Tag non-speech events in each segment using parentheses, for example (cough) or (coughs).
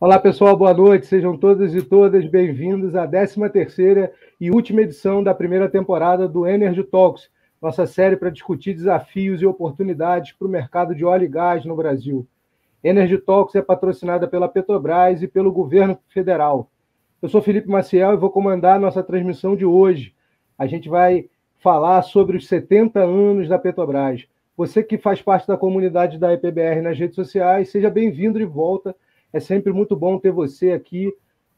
Olá pessoal, boa noite. Sejam todas e todas bem-vindos à 13ª e última edição da primeira temporada do Energy Talks, nossa série para discutir desafios e oportunidades para o mercado de óleo e gás no Brasil. Energy Talks é patrocinada pela Petrobras e pelo governo federal. Eu sou Felipe Maciel e vou comandar a nossa transmissão de hoje. A gente vai falar sobre os 70 anos da Petrobras. Você que faz parte da comunidade da EPBR nas redes sociais, seja bem-vindo de volta. É sempre muito bom ter você aqui.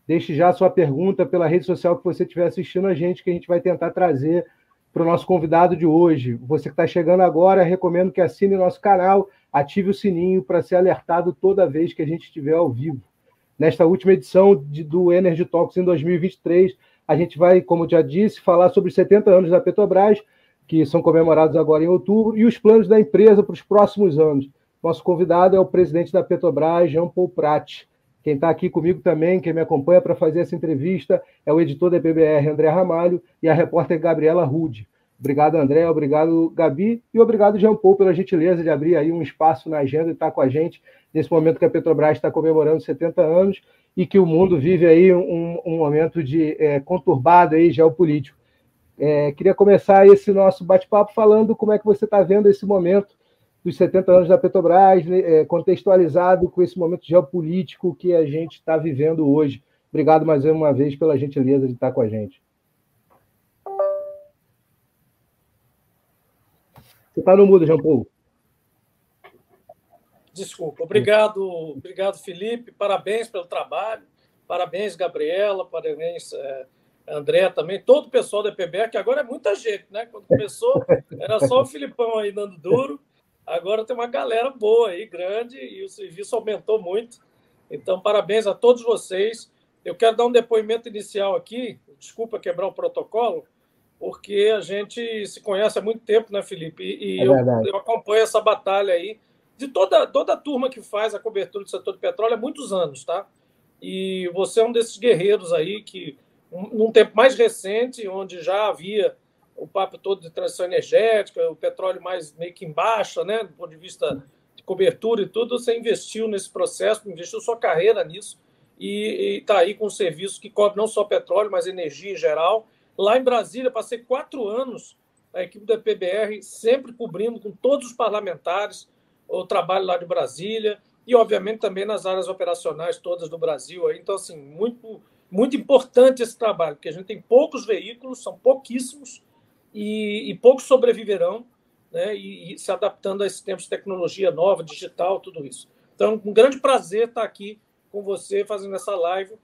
Deixe já a sua pergunta pela rede social que você estiver assistindo a gente, que a gente vai tentar trazer para o nosso convidado de hoje. Você que está chegando agora, recomendo que assine nosso canal, ative o sininho para ser alertado toda vez que a gente estiver ao vivo. Nesta última edição de, do Energy Talks em 2023, a gente vai, como já disse, falar sobre os 70 anos da Petrobras, que são comemorados agora em outubro, e os planos da empresa para os próximos anos. Nosso convidado é o presidente da Petrobras, Jean Paul Prat. Quem está aqui comigo também, quem me acompanha para fazer essa entrevista, é o editor da PBR, André Ramalho, e a repórter Gabriela Rude. Obrigado, André, obrigado, Gabi, e obrigado, Jean Paul, pela gentileza de abrir aí um espaço na agenda e estar tá com a gente nesse momento que a Petrobras está comemorando 70 anos e que o mundo vive aí um, um momento de é, conturbado aí geopolítico. É, queria começar esse nosso bate-papo falando como é que você está vendo esse momento dos 70 anos da Petrobras, né, é, contextualizado com esse momento geopolítico que a gente está vivendo hoje. Obrigado mais uma vez pela gentileza de estar com a gente. Você está no mudo, Jean Paul. Desculpa. Obrigado, obrigado, Felipe. Parabéns pelo trabalho. Parabéns, Gabriela. Parabéns. É André também, todo o pessoal da EPBR, que agora é muita gente, né? Quando começou, era só o Filipão aí dando duro. Agora tem uma galera boa aí, grande, e o serviço aumentou muito. Então, parabéns a todos vocês. Eu quero dar um depoimento inicial aqui, desculpa quebrar o protocolo, porque a gente se conhece há muito tempo, né, Felipe? E, é eu, eu, acompanho essa batalha aí de toda, toda a turma que faz a cobertura do setor de petróleo há muitos anos, tá? E você é um desses guerreiros aí que num tempo mais recente, onde já havia o papo todo de transição energética, o petróleo mais meio que em baixa, né, do ponto de vista de cobertura e tudo, você investiu nesse processo, investiu sua carreira nisso e está aí com um serviço que cobre não só petróleo, mas energia em geral. Lá em Brasília, passei quatro anos a equipe da PBR sempre cobrindo com todos os parlamentares o trabalho lá de Brasília e, obviamente, também nas áreas operacionais todas do Brasil. Então, assim, muito muito importante esse trabalho, porque a gente tem poucos veículos, são pouquíssimos, e, e poucos sobreviverão, né, e, e, se adaptando a esses tempos de tecnologia nova, digital, tudo isso. Então, um grande prazer estar aqui com você fazendo essa live.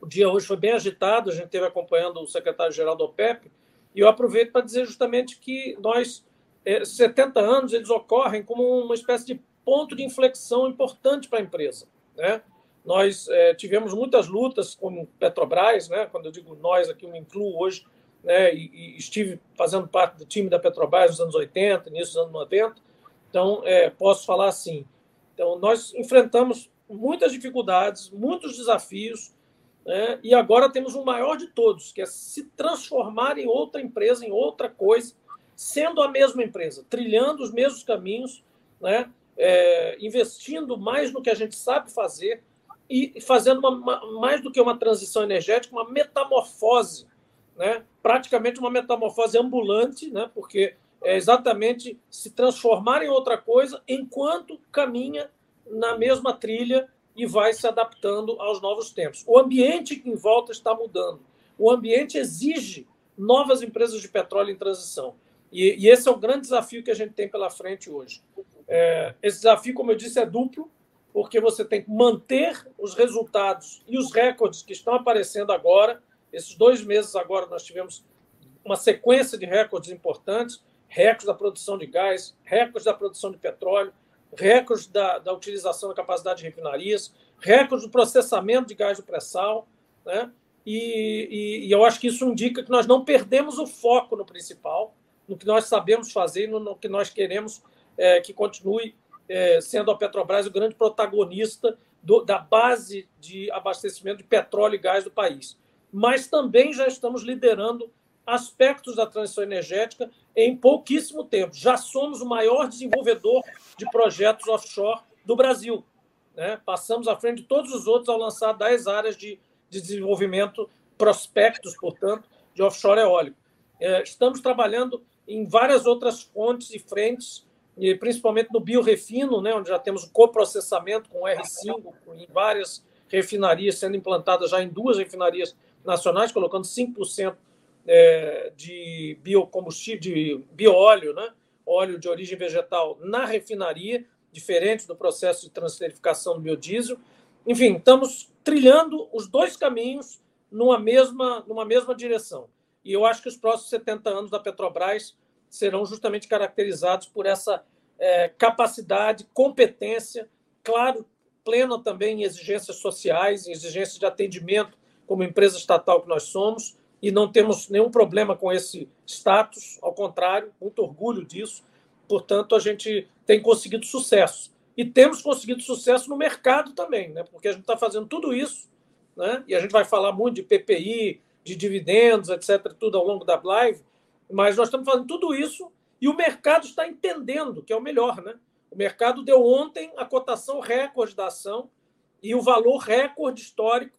O dia hoje foi bem agitado, a gente esteve acompanhando o secretário-geral do OPEP, e eu aproveito para dizer justamente que nós, é, 70 anos, eles ocorrem como uma espécie de ponto de inflexão importante para a empresa. Né? Nós é, tivemos muitas lutas com Petrobras, né? quando eu digo nós aqui, eu me incluo hoje, né? E, e, estive fazendo parte do time da Petrobras nos anos 80, início dos anos 90, então é, posso falar assim. Então, nós enfrentamos muitas dificuldades, muitos desafios, né? e agora temos o maior de todos, que é se transformar em outra empresa, em outra coisa, sendo a mesma empresa, trilhando os mesmos caminhos, né? É, investindo mais no que a gente sabe fazer, e fazendo uma, uma, mais do que uma transição energética, uma metamorfose, né? praticamente uma metamorfose ambulante, né? porque é exatamente se transformar em outra coisa enquanto caminha na mesma trilha e vai se adaptando aos novos tempos. O ambiente em volta está mudando. O ambiente exige novas empresas de petróleo em transição. E, e esse é o grande desafio que a gente tem pela frente hoje. É, esse desafio, como eu disse, é duplo porque você tem que manter os resultados e os recordes que estão aparecendo agora. Esses dois meses agora nós tivemos uma sequência de recordes importantes, recordes da produção de gás, recordes da produção de petróleo, recordes da, da utilização da capacidade de refinarias, recorde de processamento de gás de pré-sal, né? E, e, e, eu acho que isso indica que nós não perdemos o foco no principal, no que nós sabemos fazer, no, no que nós queremos é, que continue é, sendo a Petrobras o grande protagonista do, da base de abastecimento de petróleo e gás do país. Mas também já estamos liderando aspectos da transição energética em pouquíssimo tempo. Já somos o maior desenvolvedor de projetos offshore do Brasil. Né? Passamos à frente de todos os outros ao lançar 10 áreas de, de desenvolvimento, prospectos, portanto, de offshore eólico. É, estamos trabalhando em várias outras fontes e frentes, e principalmente no biorefino, né, onde já temos o coprocessamento com R5 em várias refinarias, sendo implantadas já em duas refinarias nacionais, colocando 5% é, de biocombustível, de bioóleo, né, óleo de origem vegetal na refinaria, diferente do processo de transferificação do biodiesel. Enfim, estamos trilhando os dois caminhos numa mesma, numa mesma direção. E eu acho que os próximos 70 anos da Petrobras serão justamente caracterizados por essa é, capacidade, competência, claro, plena também em exigências sociais, em exigências de atendimento como empresa estatal que nós somos, e não temos nenhum problema com esse status, ao contrário, muito orgulho disso. Portanto, a gente tem conseguido sucesso. E temos conseguido sucesso no mercado também, né? porque a gente está fazendo tudo isso, né? e a gente vai falar muito de PPI, de dividendos, etc., tudo ao longo da live, mas nós estamos fazendo tudo isso e o mercado está entendendo, que é o melhor. Né? O mercado deu ontem a cotação recorde da ação e o valor recorde histórico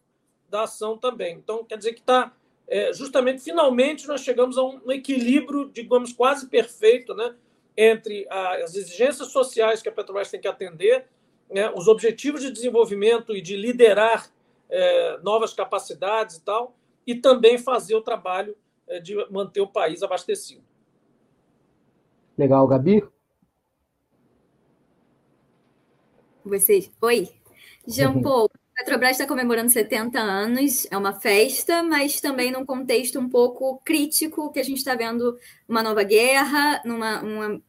da ação também. Então, quer dizer que está. É, justamente, finalmente, nós chegamos a um equilíbrio, digamos, quase perfeito, né? entre as exigências sociais que a Petrobras tem que atender, né, os objetivos de desenvolvimento e de liderar é, novas capacidades e tal, e também fazer o trabalho é, de manter o país abastecido. Legal, Gabi? Vocês. Oi. Jean Paul, (laughs) a Petrobras está comemorando 70 anos, é uma festa, mas também num contexto um pouco crítico, que a gente está vendo uma nova guerra, numa, uma,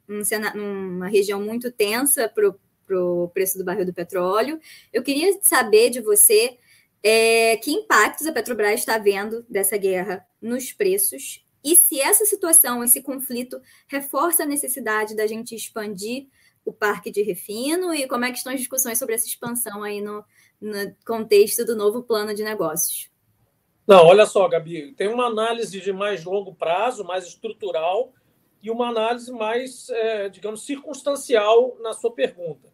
numa região muito tensa para o preço do barril do petróleo. Eu queria saber de você é, que impactos a Petrobras está vendo dessa guerra nos preços e se essa situação, esse conflito, reforça a necessidade da gente expandir o parque de refino e como é que estão as discussões sobre essa expansão aí no, no contexto do novo plano de negócios? Não, olha só, Gabi, tem uma análise de mais longo prazo, mais estrutural, e uma análise mais, é, digamos, circunstancial na sua pergunta.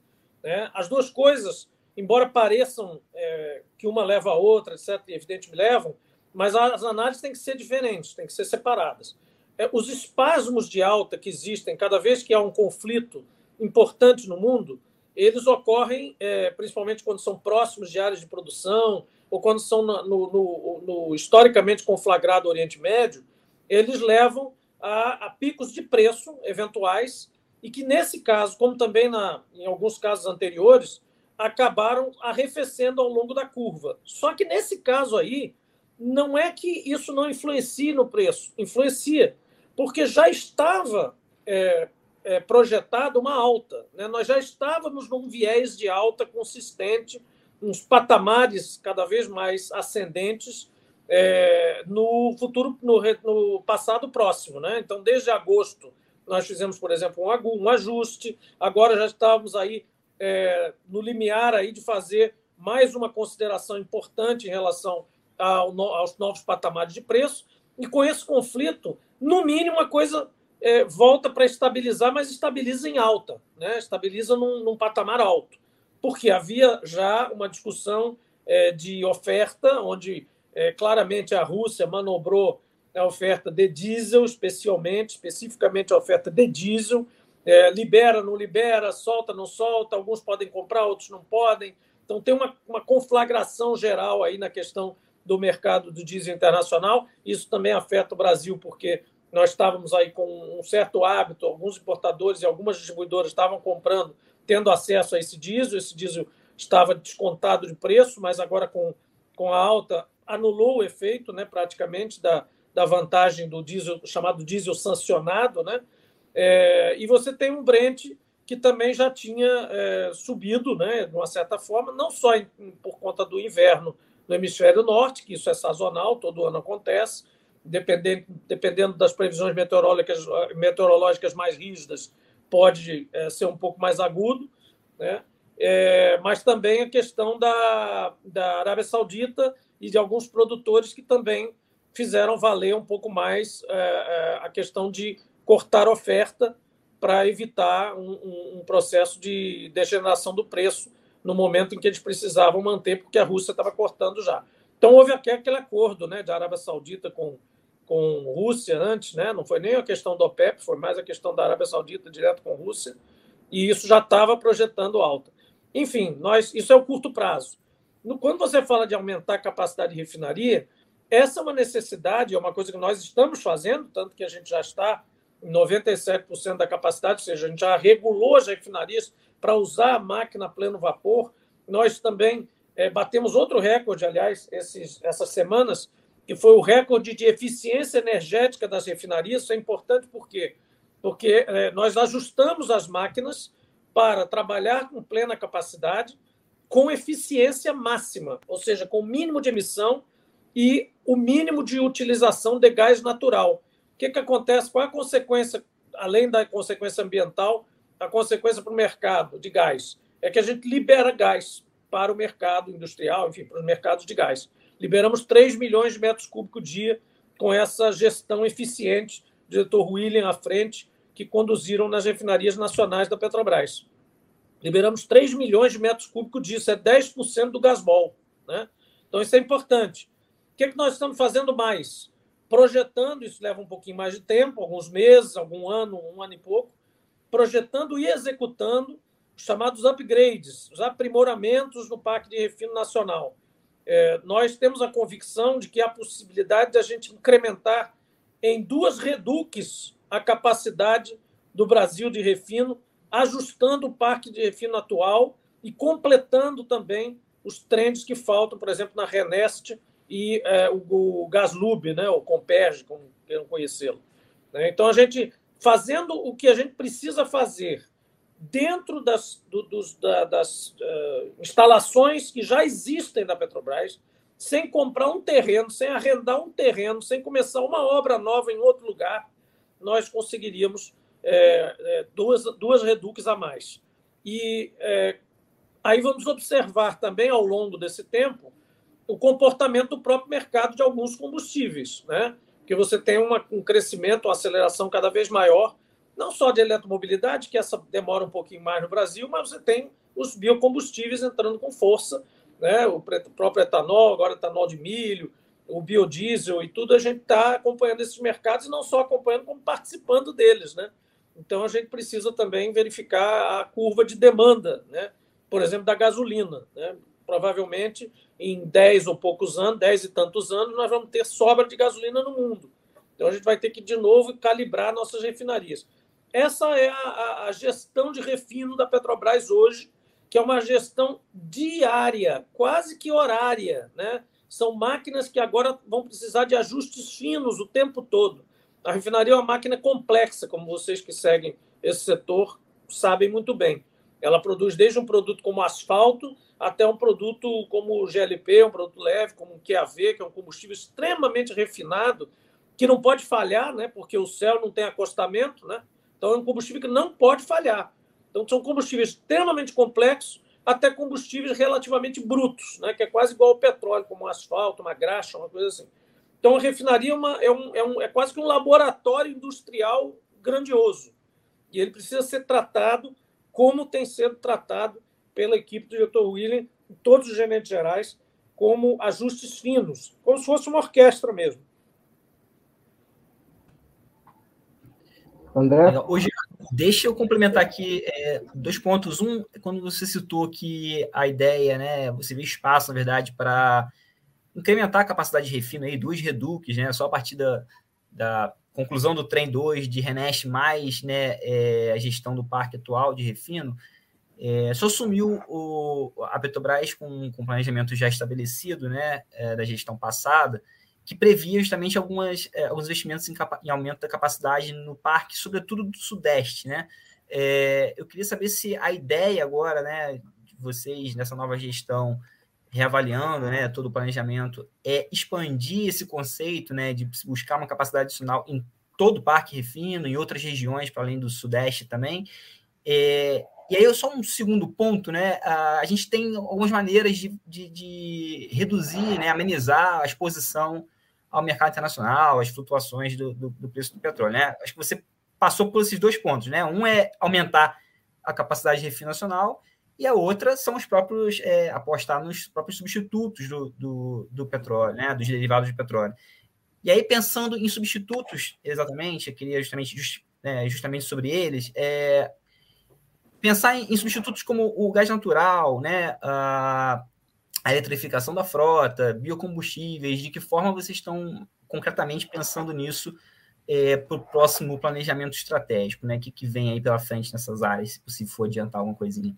Né? As duas coisas, embora pareçam é, que uma leva a outra, etc., e evidentemente levam, mas as análises têm que ser diferentes, têm que ser separadas. É, os espasmos de alta que existem cada vez que há um conflito importante no mundo, eles ocorrem é, principalmente quando são próximos de áreas de produção ou quando são no, no, no historicamente conflagrado Oriente Médio, eles levam a, a, picos de preço eventuais e que nesse caso, como também na, em alguns casos anteriores, acabaram arrefecendo ao longo da curva. Só que nesse caso aí, não é que isso não influencie no preço, influencia, porque já estava é, é, projetada uma alta. Né? Nós já estávamos num viés de alta consistente, uns patamares cada vez mais ascendentes é, no futuro, no, no, passado próximo. Né? Então, desde agosto, nós fizemos, por exemplo, um, ajuste, agora já estávamos aí é, no limiar aí de fazer mais uma consideração importante em relação ao, aos novos patamares de preço, e com esse conflito, no mínimo, a coisa é, volta para estabilizar, mas estabiliza em alta, né? estabiliza num, num patamar alto, porque havia já uma discussão é, de oferta, onde é, claramente a Rússia manobrou a oferta de diesel, especialmente, especificamente a oferta de diesel, é, libera, não libera, solta, não solta, alguns podem comprar, outros não podem. Então tem uma, uma conflagração geral aí na questão do mercado do diesel internacional. Isso também afeta o Brasil, porque nós estávamos aí com um certo hábito, alguns importadores e algumas distribuidoras estavam comprando, tendo acesso a esse diesel, esse diesel estava descontado de preço, mas agora com, com a alta anulou o efeito, né, praticamente, da, da vantagem do diesel, chamado diesel sancionado, né? É, e você tem um Brent que também já tinha é, subido, né, de uma certa forma, não só em, por conta do inverno no hemisfério norte, que isso é sazonal, todo ano acontece, dependendo, dependendo das previsões meteorológicas, meteorológicas mais rígidas, pode é, ser um pouco mais agudo, né? É, mas também a questão da, da Arábia Saudita e de alguns produtores que também fizeram valer um pouco mais é, é a questão de cortar oferta para evitar um, um, processo de degeneração do preço no momento em que eles precisavam manter, porque a Rússia estava cortando já. Então houve aquele acordo né, da Arábia Saudita com, com Rússia antes, né? não foi nem a questão do OPEP, foi mais a questão da Arábia Saudita direto com Rússia, e isso já estava projetando alta. Enfim, nós, isso é o curto prazo. No, quando você fala de aumentar a capacidade de refinaria, essa é uma necessidade, é uma coisa que nós estamos fazendo, tanto que a gente já está em 97% da capacidade, ou seja, a gente já regulou as refinarias para usar a máquina a pleno vapor. Nós também é, batemos outro recorde, aliás, esses, essas semanas, que foi o recorde de eficiência energética das refinarias. Isso é importante por quê? Porque é, nós ajustamos as máquinas para trabalhar com plena capacidade, com eficiência máxima, ou seja, com o mínimo de emissão e o mínimo de utilização de gás natural. O que, que acontece? Qual é a consequência, além da consequência ambiental, a consequência para o mercado de gás? É que a gente libera gás para o mercado industrial, enfim, para os mercados de gás. Liberamos 3 milhões de metros cúbicos dia com essa gestão eficiente, diretor William à frente, que conduziram nas refinarias nacionais da Petrobras. Liberamos 3 milhões de metros cúbicos disso, é 10% do gasbol. Né? Então, isso é importante. O que, é que nós estamos fazendo mais? Projetando, isso leva um pouquinho mais de tempo, alguns meses, algum ano, um ano e pouco, projetando e executando os chamados upgrades, os aprimoramentos no Parque de Refino Nacional. É, nós temos a convicção de que há possibilidade de a gente incrementar em duas reduques a capacidade do Brasil de refino, ajustando o parque de refino atual e completando também os trens que faltam, por exemplo, na Renest e é, o, o Gaslub, né, o Comperge, como queiram conhecê-lo. Né? Então, a gente fazendo o que a gente precisa fazer dentro das, do, dos, da, das uh, instalações que já existem da Petrobras, sem comprar um terreno, sem arrendar um terreno, sem começar uma obra nova em outro lugar, nós conseguiríamos é, é, duas, duas reduques a mais. E é, aí vamos observar também ao longo desse tempo o comportamento do próprio mercado de alguns combustíveis, né? que você tem uma, um crescimento, uma aceleração cada vez maior não só de eletromobilidade, que essa demora um pouquinho mais no Brasil, mas você tem os biocombustíveis entrando com força, né? o próprio etanol, agora etanol de milho, o biodiesel e tudo, a gente está acompanhando esses mercados e não só acompanhando, como participando deles. Né? Então a gente precisa também verificar a curva de demanda, né? por exemplo, da gasolina. Né? Provavelmente em 10 ou poucos anos, 10 e tantos anos, nós vamos ter sobra de gasolina no mundo. Então a gente vai ter que, de novo, calibrar nossas refinarias. Essa é a, a, gestão de refino da Petrobras hoje, que é uma gestão diária, quase que horária. Né? São máquinas que agora vão precisar de ajustes finos o tempo todo. A refinaria é uma máquina complexa, como vocês que seguem esse setor sabem muito bem. Ela produz desde um produto como asfalto até um produto como o GLP, um produto leve, como o QAV, que é um combustível extremamente refinado, que não pode falhar, né? porque o céu não tem acostamento, né? Então é um combustível que não pode falhar. Então são combustíveis extremamente complexos, até combustíveis relativamente brutos, né? que é quase igual ao petróleo, como um asfalto, uma graxa, uma coisa assim. Então a refinaria é, uma, é, um, é, um, é quase que um laboratório industrial grandioso. E ele precisa ser tratado como tem sido tratado pela equipe do diretor William, todos os gerentes gerais, como ajustes finos, como se fosse uma orquestra mesmo. André? Hoje, deixa eu complementar aqui é, dois pontos. Um, quando você citou que a ideia, né, você vê espaço, na verdade, para incrementar a capacidade de refino aí, duas reduques, né, só a partir da, da conclusão do trem 2 de Renest mais né, é, a gestão do parque atual de refino, é, só assumiu o, a Petrobras com, com planejamento já estabelecido né, é, da gestão passada, que previa justamente algumas, é, alguns investimentos em, em, aumento da capacidade no parque, sobretudo do Sudeste. Né? É, eu queria saber se a ideia agora né, de vocês, nessa nova gestão, reavaliando né, todo o planejamento, é expandir esse conceito né, de buscar uma capacidade adicional em todo o Parque Refino, em outras regiões, para além do Sudeste também. É, e aí, só um segundo ponto, né? A gente tem algumas maneiras de, de, de reduzir, né, amenizar a exposição ao mercado internacional, as flutuações do, do, do, preço do petróleo. Né? Acho que você passou por esses dois pontos. Né? Um é aumentar a capacidade de refino nacional e a outra são os próprios é, apostar nos próprios substitutos do, do, do, petróleo, né, dos derivados de petróleo. E aí, pensando em substitutos, exatamente, eu queria justamente, just, é, justamente sobre eles, é, pensar em, em, substitutos como o gás natural, né, a, a eletrificação da frota, biocombustíveis, de que forma vocês estão concretamente pensando nisso é, para o próximo planejamento estratégico, né? O que, que vem aí pela frente nessas áreas, se for adiantar alguma coisinha.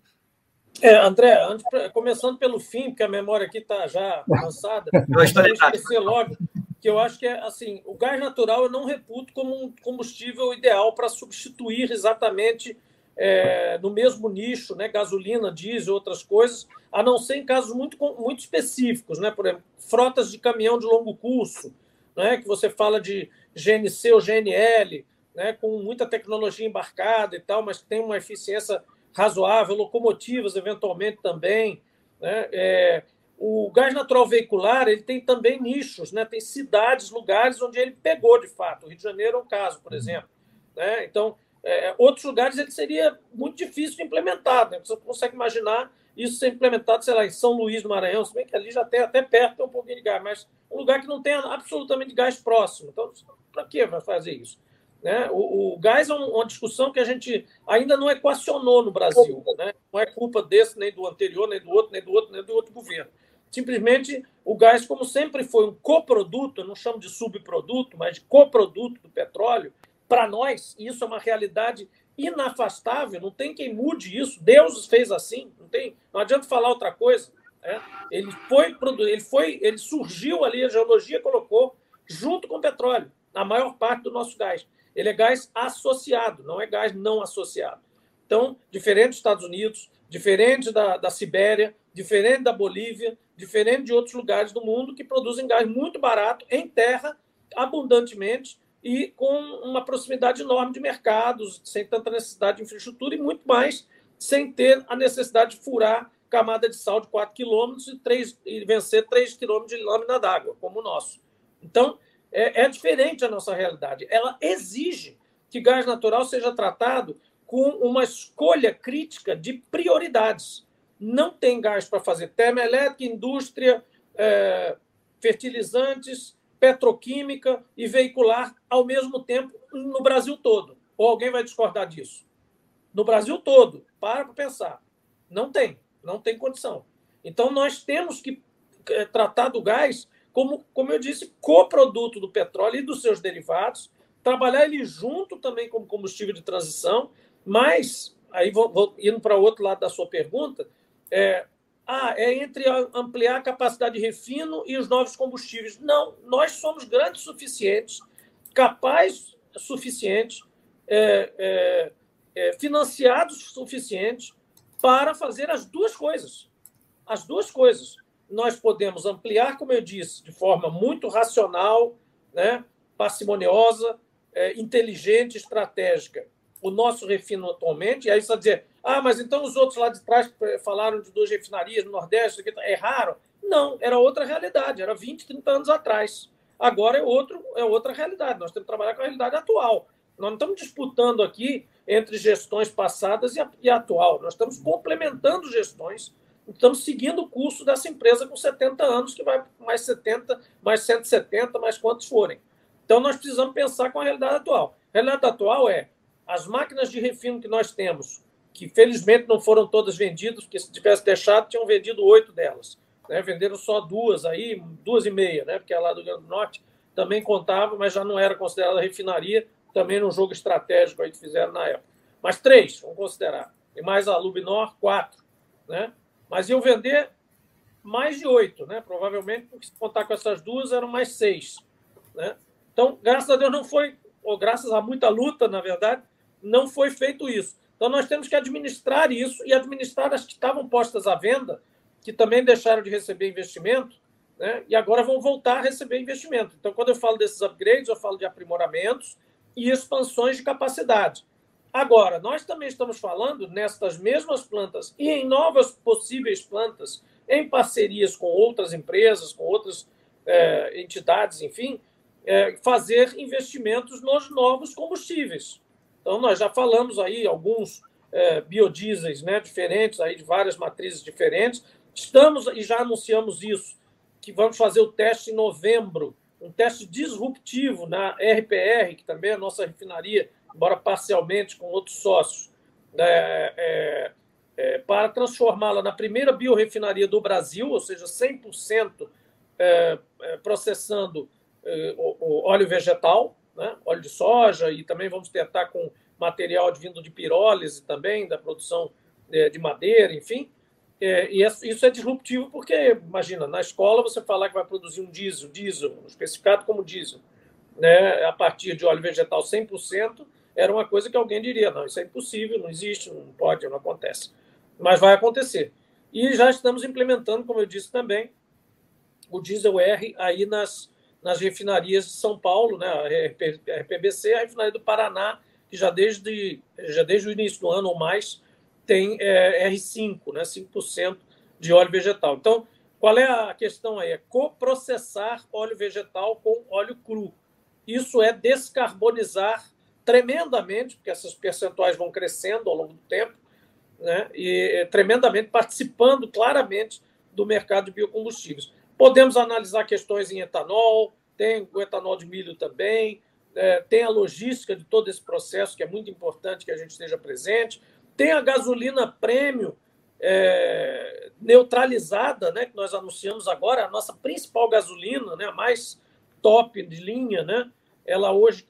É, André, antes, começando pelo fim, porque a memória aqui está já avançada, (laughs) eu esquecer logo que eu acho que é assim, o gás natural eu não reputo como um combustível ideal para substituir exatamente é, no mesmo nicho, né, gasolina, diesel, outras coisas, a não ser em casos muito, muito específicos, né, por exemplo, frotas de caminhão de longo curso, né, que você fala de GNC ou GNL, né, com muita tecnologia embarcada e tal, mas tem uma eficiência razoável, locomotivas eventualmente também. Né? É, o gás natural veicular ele tem também nichos, né? tem cidades, lugares onde ele pegou de fato. O Rio de Janeiro é um caso, por exemplo. Né? Então, é, outros lugares ele seria muito difícil de implementar. Né? Você consegue imaginar isso ser implementado, sei lá, em São Luís do Maranhão, se bem que ali já tem até perto tem um pouquinho de gás, mas um lugar que não tem absolutamente gás próximo. Então, para que vai fazer isso? Né? O, o, gás é uma discussão que a gente ainda não equacionou no Brasil. Né? Não é culpa desse, nem do anterior, nem do outro, nem do outro, nem do outro governo. Simplesmente o gás, como sempre foi um coproduto, eu não chamo de subproduto, mas de coproduto do petróleo, para nós, isso é uma realidade inafastável, não tem quem mude isso. Deus fez assim, não tem, não adianta falar outra coisa. Né? Ele foi ele foi, ele surgiu ali, a geologia colocou junto com o petróleo, na maior parte do nosso gás. Ele é gás associado, não é gás não associado. Então, diferente dos Estados Unidos, diferente da, da Sibéria, diferente da Bolívia, diferente de outros lugares do mundo que produzem gás muito barato, em terra, abundantemente e com uma proximidade enorme de mercados, sem tanta necessidade de infraestrutura e muito mais sem ter a necessidade de furar camada de sal de 4 quilômetros e, e vencer 3 quilômetros de lâmina d'água, como o nosso. Então, é, é diferente a nossa realidade. Ela exige que gás natural seja tratado com uma escolha crítica de prioridades. Não tem gás para fazer termoelétrica, indústria, é, fertilizantes, petroquímica e veicular ao mesmo tempo no Brasil todo. Ou alguém vai discordar disso? No Brasil todo. Para pensar. Não tem. Não tem condição. Então, nós temos que é, tratar do gás como, como eu disse, coproduto do petróleo e dos seus derivados, trabalhar ele junto também como combustível de transição, mas, aí vou, vou indo para o outro lado da sua pergunta, é, ah, é entre ampliar a capacidade de refino e os novos combustíveis. Não, nós somos grandes suficientes, capazes suficientes, é, é, é, financiados suficientes para fazer as duas coisas. As duas coisas nós podemos ampliar, como eu disse, de forma muito racional, né, parcimoniosa, é, inteligente, estratégica, o nosso refino atualmente. E aí você dizer, ah, mas então os outros lá de trás falaram de duas refinarias no Nordeste, erraram? Não, era outra realidade, era 20, 30 anos atrás. Agora é, outro, é outra realidade, nós temos que trabalhar com a realidade atual. Nós não estamos disputando aqui entre gestões passadas e, a, e atual, nós estamos complementando gestões estamos seguindo o curso dessa empresa com 70 anos, que vai mais 70, mais 170, mais quantos forem. Então, nós precisamos pensar com a realidade atual. A realidade atual é as máquinas de refino que nós temos, que felizmente não foram todas vendidas, porque se tivesse deixado, tinham vendido oito delas. Né? Venderam só duas aí, duas e meia, né? porque a lá do Rio Grande do Norte também contava, mas já não era considerada refinaria, também no jogo estratégico aí que fizeram na época. Mas três, vamos considerar. E mais a Lubinor, quatro. Né? Mas iam vender mais de oito, né? Provavelmente, porque se contar com essas duas, eram mais seis. Né? Então, graças a Deus, não foi, ou graças a muita luta, na verdade, não foi feito isso. Então, nós temos que administrar isso e administrar as que estavam postas à venda, que também deixaram de receber investimento né, e agora vão voltar a receber investimento. Então, quando eu falo desses upgrades, eu falo de aprimoramentos e expansões de capacidade. Agora, nós também estamos falando nestas mesmas plantas e em novas possíveis plantas, em parcerias com outras empresas, com outras é, entidades, enfim, é, fazer investimentos nos novos combustíveis. Então, nós já falamos aí alguns é, biodiesels né, diferentes, aí de várias matrizes diferentes. Estamos e já anunciamos isso, que vamos fazer o teste em novembro, um teste disruptivo na RPR, que também é a nossa refinaria, embora parcialmente com outros sócios, é, é, é, para transformá-la na primeira biorefinaria do Brasil, ou seja, 100% é, é, processando é, óleo vegetal, né? óleo de soja, e também vamos tentar com material advindo de pirólise também, da produção é, de madeira, enfim. É, e isso é disruptivo porque, imagina, na escola você falar que vai produzir um diesel, diesel, especificado como diesel, né, a partir de óleo vegetal 100%, era uma coisa que alguém diria, não, isso é impossível, não existe, não pode, não acontece. Mas vai acontecer. E já estamos implementando, como eu disse também, o diesel R aí nas, nas refinarias de São Paulo, né? a RPBC, a refinaria do Paraná, que já desde, já desde o início do ano ou mais tem é, R5, né? 5% de óleo vegetal. Então, qual é a questão aí? É coprocessar óleo vegetal com óleo cru. Isso é descarbonizar tremendamente, porque essas percentuais vão crescendo ao longo do tempo, né? e é, tremendamente participando claramente do mercado de biocombustíveis. Podemos analisar questões em etanol, tem o etanol de milho também, é, tem a logística de todo esse processo, que é muito importante que a gente esteja presente, tem a gasolina prêmio é, neutralizada, né, que nós anunciamos agora, a nossa principal gasolina, né, a mais top de linha, né, ela hoje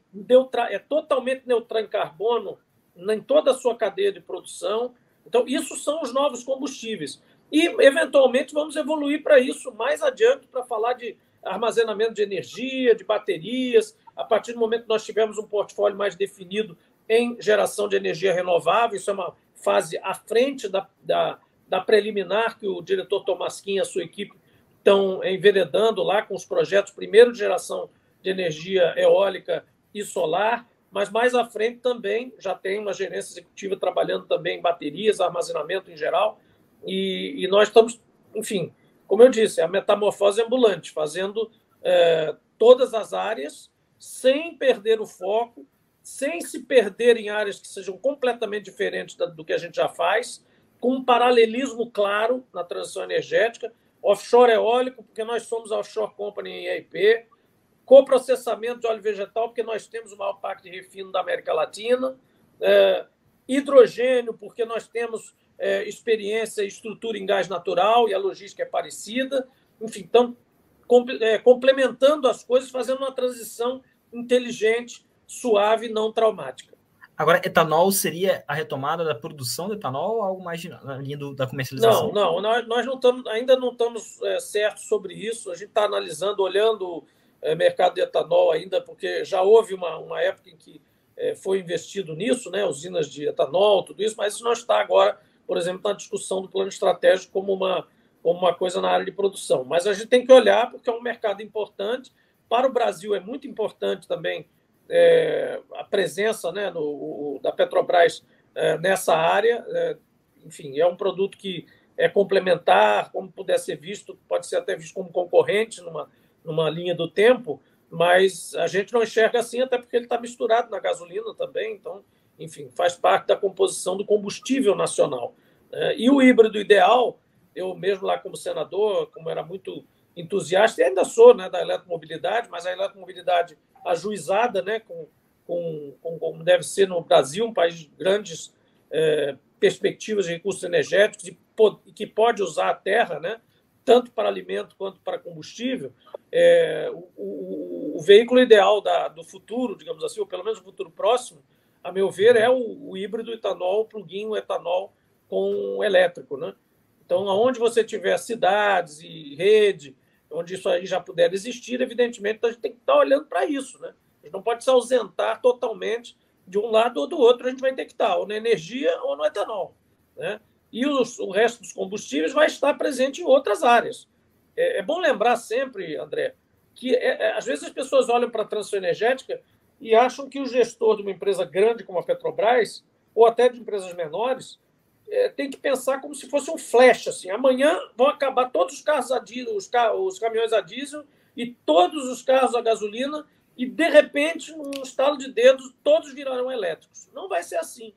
é totalmente neutral em carbono em toda a sua cadeia de produção. Então, isso são os novos combustíveis. E, eventualmente, vamos evoluir para isso mais adiante, para falar de armazenamento de energia, de baterias. A partir do momento que nós tivermos um portfólio mais definido em geração de energia renovável, isso é uma fase à frente da, da, da preliminar que o diretor Tomasquim e a sua equipe estão enveredando lá com os projetos, primeiro de geração de energia eólica e solar, mas mais à frente também já tem uma gerência executiva trabalhando também em baterias, armazenamento em geral. E, e nós estamos, enfim, como eu disse, a metamorfose ambulante, fazendo é, todas as áreas sem perder o foco, sem se perder em áreas que sejam completamente diferentes do que a gente já faz, com um paralelismo claro na transição energética, offshore eólico, porque nós somos a offshore company em EIP, coprocessamento de óleo vegetal, porque nós temos o maior parque de refino da América Latina, é, hidrogênio, porque nós temos é, experiência e estrutura em gás natural e a logística é parecida. Enfim, então, é, complementando as coisas, fazendo uma transição inteligente, suave, não traumática. Agora, etanol seria a retomada da produção de etanol ou algo mais na linha do, da comercialização? Não, não, nós, nós não estamos, ainda não estamos é, certos sobre isso. A gente está analisando, olhando é, mercado de etanol ainda, porque já houve uma, uma época em que é, foi investido nisso, né, usinas de etanol, tudo isso, mas isso não está agora por exemplo, na discussão do plano estratégico como uma, como uma coisa na área de produção. Mas a gente tem que olhar porque é um mercado importante. Para o Brasil é muito importante também é, a presença né, no, o, da Petrobras é, nessa área. É, enfim, é um produto que é complementar, como puder ser visto, pode ser até visto como concorrente numa, numa linha do tempo, mas a gente não enxerga assim, até porque ele está misturado na gasolina também, então enfim, faz parte da composição do combustível nacional. Né? E o híbrido ideal, eu mesmo lá como senador, como era muito entusiasta, e ainda sou né, da eletromobilidade, mas a eletromobilidade ajuizada, né, com, com, com como deve ser no Brasil, um país de grandes é, perspectivas de recursos energéticos e, e, que pode usar a terra, né, tanto para alimento quanto para combustível, é, o, o, o, veículo ideal da, do futuro, digamos assim, ou pelo menos o futuro próximo, a meu ver, é o, o híbrido etanol, plug-in etanol com elétrico. Né? Então, aonde você tiver cidades e rede, onde isso aí já puder existir, evidentemente, a gente tem que estar olhando para isso. Né? A gente não pode se ausentar totalmente de um lado ou do outro, a gente vai ter que estar ou na energia ou no etanol. Né? e os, o resto dos combustíveis vai estar presente em outras áreas. É, é bom lembrar sempre, André, que é, é, às vezes as pessoas olham para a transição energética e acham que o gestor de uma empresa grande como a Petrobras, ou até de empresas menores, é, tem que pensar como se fosse um flash. Assim. Amanhã vão acabar todos os carros a diesel, os, os caminhões a diesel e todos os carros a gasolina, e de repente, num estalo de dedos, todos virarão elétricos. Não vai ser assim.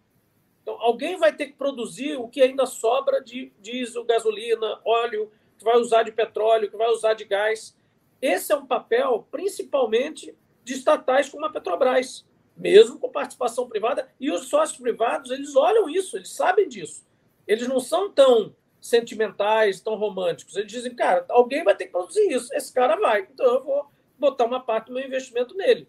Então, alguém vai ter que produzir o que ainda sobra de diesel, gasolina, óleo, que vai usar de petróleo, que vai usar de gás. Esse é um papel, principalmente, de estatais como a Petrobras, mesmo com participação privada. E os sócios privados, eles olham isso, eles sabem disso. Eles não são tão sentimentais, tão românticos. Eles dizem, cara, alguém vai ter que produzir isso. Esse cara vai. Então eu vou botar uma parte do meu investimento nele.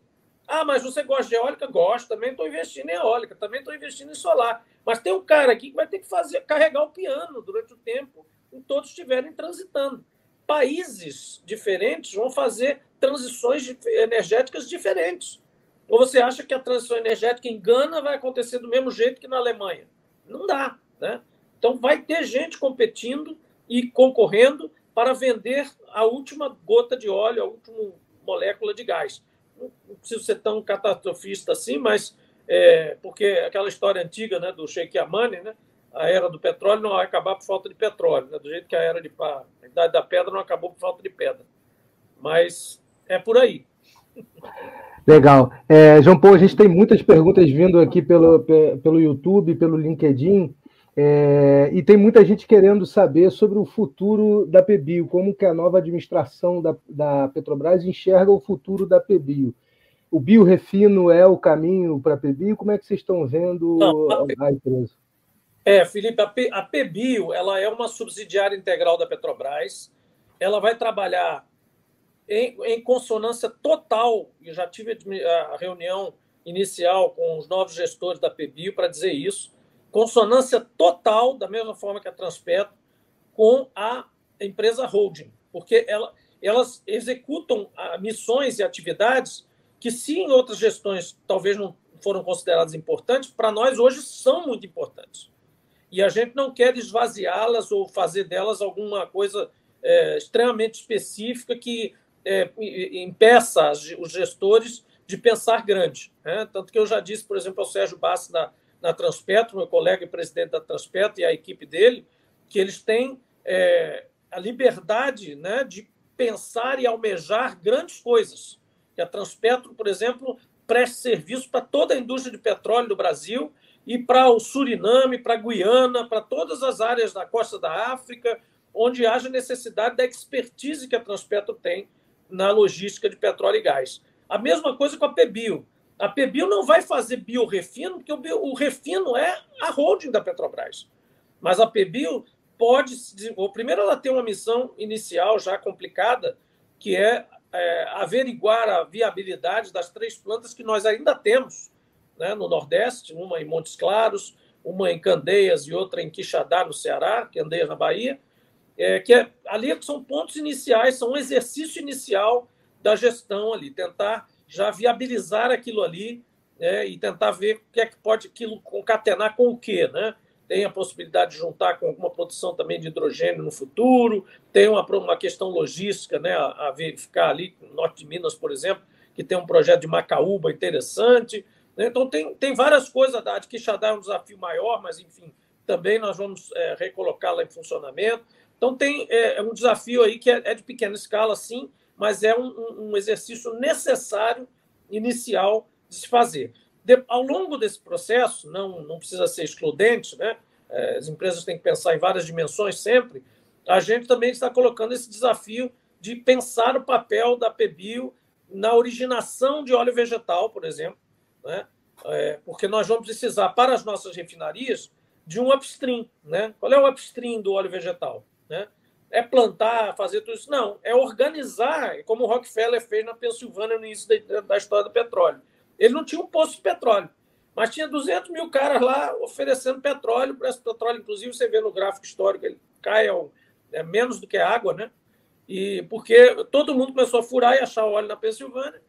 Ah, mas você gosta de eólica? Gosto. Também estou investindo em eólica, também estou investindo em solar. Mas tem um cara aqui que vai ter que fazer carregar o piano durante o tempo em todos estiverem transitando. Países diferentes vão fazer transições energéticas diferentes. Ou você acha que a transição energética em Gana vai acontecer do mesmo jeito que na Alemanha? Não dá. Né? Então, vai ter gente competindo e concorrendo para vender a última gota de óleo, a última molécula de gás. Não preciso ser tão catastrofista assim, mas é, porque aquela história antiga né, do Sheikh Yamani, né, a era do petróleo não vai acabar por falta de petróleo, né? do jeito que a era de a idade da pedra não acabou por falta de pedra. Mas é por aí. Legal. É, João Paulo, a gente tem muitas perguntas vindo aqui pelo, pelo YouTube, pelo LinkedIn, é, e tem muita gente querendo saber sobre o futuro da PBio, como que a nova administração da, da Petrobras enxerga o futuro da PBio. O biorefino é o caminho para a PBio? Como é que vocês estão vendo Não, a, a empresa? É, Felipe, a, P, a PBio ela é uma subsidiária integral da Petrobras. Ela vai trabalhar em, em consonância total, e já tive a reunião inicial com os novos gestores da PBio para dizer isso, consonância total, da mesma forma que a Transpetro, com a empresa holding, porque ela, elas executam missões e atividades que, se em outras gestões talvez não foram consideradas importantes, para nós hoje são muito importantes e a gente não quer esvaziá-las ou fazer delas alguma coisa é, extremamente específica que é, impeça os gestores de pensar grande. Né? Tanto que eu já disse, por exemplo, ao Sérgio Bassi na, na Transpetro, meu colega e presidente da Transpetro e a equipe dele, que eles têm é, a liberdade né, de pensar e almejar grandes coisas. A Transpetro, por exemplo, preste serviço para toda a indústria de petróleo do Brasil e para o Suriname, para a Guiana, para todas as áreas da costa da África, onde haja necessidade da expertise que a Transpetro tem na logística de petróleo e gás. A mesma coisa com a PBio. A PBio não vai fazer biorefino, porque o, bio, o refino é a holding da Petrobras. Mas a PBio pode se desenvolver. Primeiro, ela tem uma missão inicial já complicada, que é, é averiguar a viabilidade das três plantas que nós ainda temos né, no Nordeste, uma em Montes Claros, uma em Candeias e outra em Quixadá, no Ceará, Candeias, na Bahia, é, que é, ali são pontos iniciais, são um exercício inicial da gestão ali, tentar já viabilizar aquilo ali né, e tentar ver o que é que pode aquilo concatenar com o quê, né? Tem a possibilidade de juntar com alguma produção também de hidrogênio no futuro, tem uma, uma questão logística, né, a, a verificar ali, no norte de Minas, por exemplo, que tem um projeto de Macaúba interessante? Então, tem, tem várias coisas. A de Quixadá é um desafio maior, mas, enfim, também nós vamos é, recolocá-la em funcionamento. Então, tem é, é um desafio aí que é, é, de pequena escala, sim, mas é um, um exercício necessário, inicial, de se fazer. De, ao longo desse processo, não, não precisa ser excludente, né? É, as empresas têm que pensar em várias dimensões sempre. A gente também está colocando esse desafio de pensar o papel da PBio na originação de óleo vegetal, por exemplo, né? É, porque nós vamos precisar, para as nossas refinarias, de um upstream. Né? Qual é o upstream do óleo vegetal? Né? É plantar, fazer tudo isso? Não, é organizar, como o Rockefeller fez na Pensilvânia no início da, história do petróleo. Ele não tinha um poço de petróleo, mas tinha 200 mil caras lá oferecendo petróleo. Para esse petróleo, inclusive, você vê no gráfico histórico, ele cai ao, é, menos do que a água, né? E porque todo mundo começou a furar e achar óleo na Pensilvânia,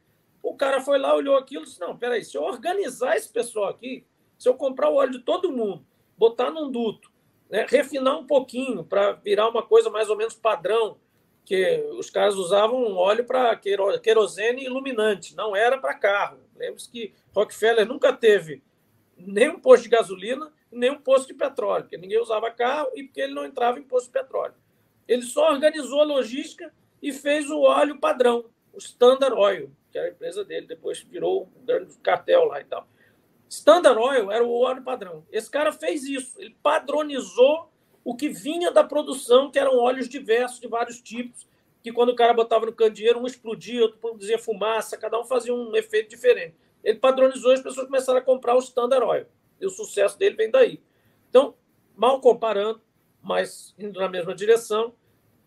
o cara foi lá, olhou aquilo e disse: Não, peraí, se eu organizar esse pessoal aqui, se eu comprar o óleo de todo mundo, botar num duto, né, refinar um pouquinho para virar uma coisa mais ou menos padrão, que os caras usavam óleo para querosene iluminante, não era para carro. Lembre-se que Rockefeller nunca teve nem um posto de gasolina, nem um posto de petróleo, porque ninguém usava carro e porque ele não entrava em posto de petróleo. Ele só organizou a logística e fez o óleo padrão, o Standard Oil, que era a empresa dele, depois virou um grande cartel lá e tal. Standard Oil era o óleo padrão. Esse cara fez isso, ele padronizou o que vinha da produção, que eram óleos diversos, de vários tipos, que quando o cara botava no candeeiro, um explodia, outro produzia fumaça, cada um fazia um efeito diferente. Ele padronizou e as pessoas começaram a comprar o Standard Oil. E o sucesso dele vem daí. Então, mal comparando, mas indo na mesma direção,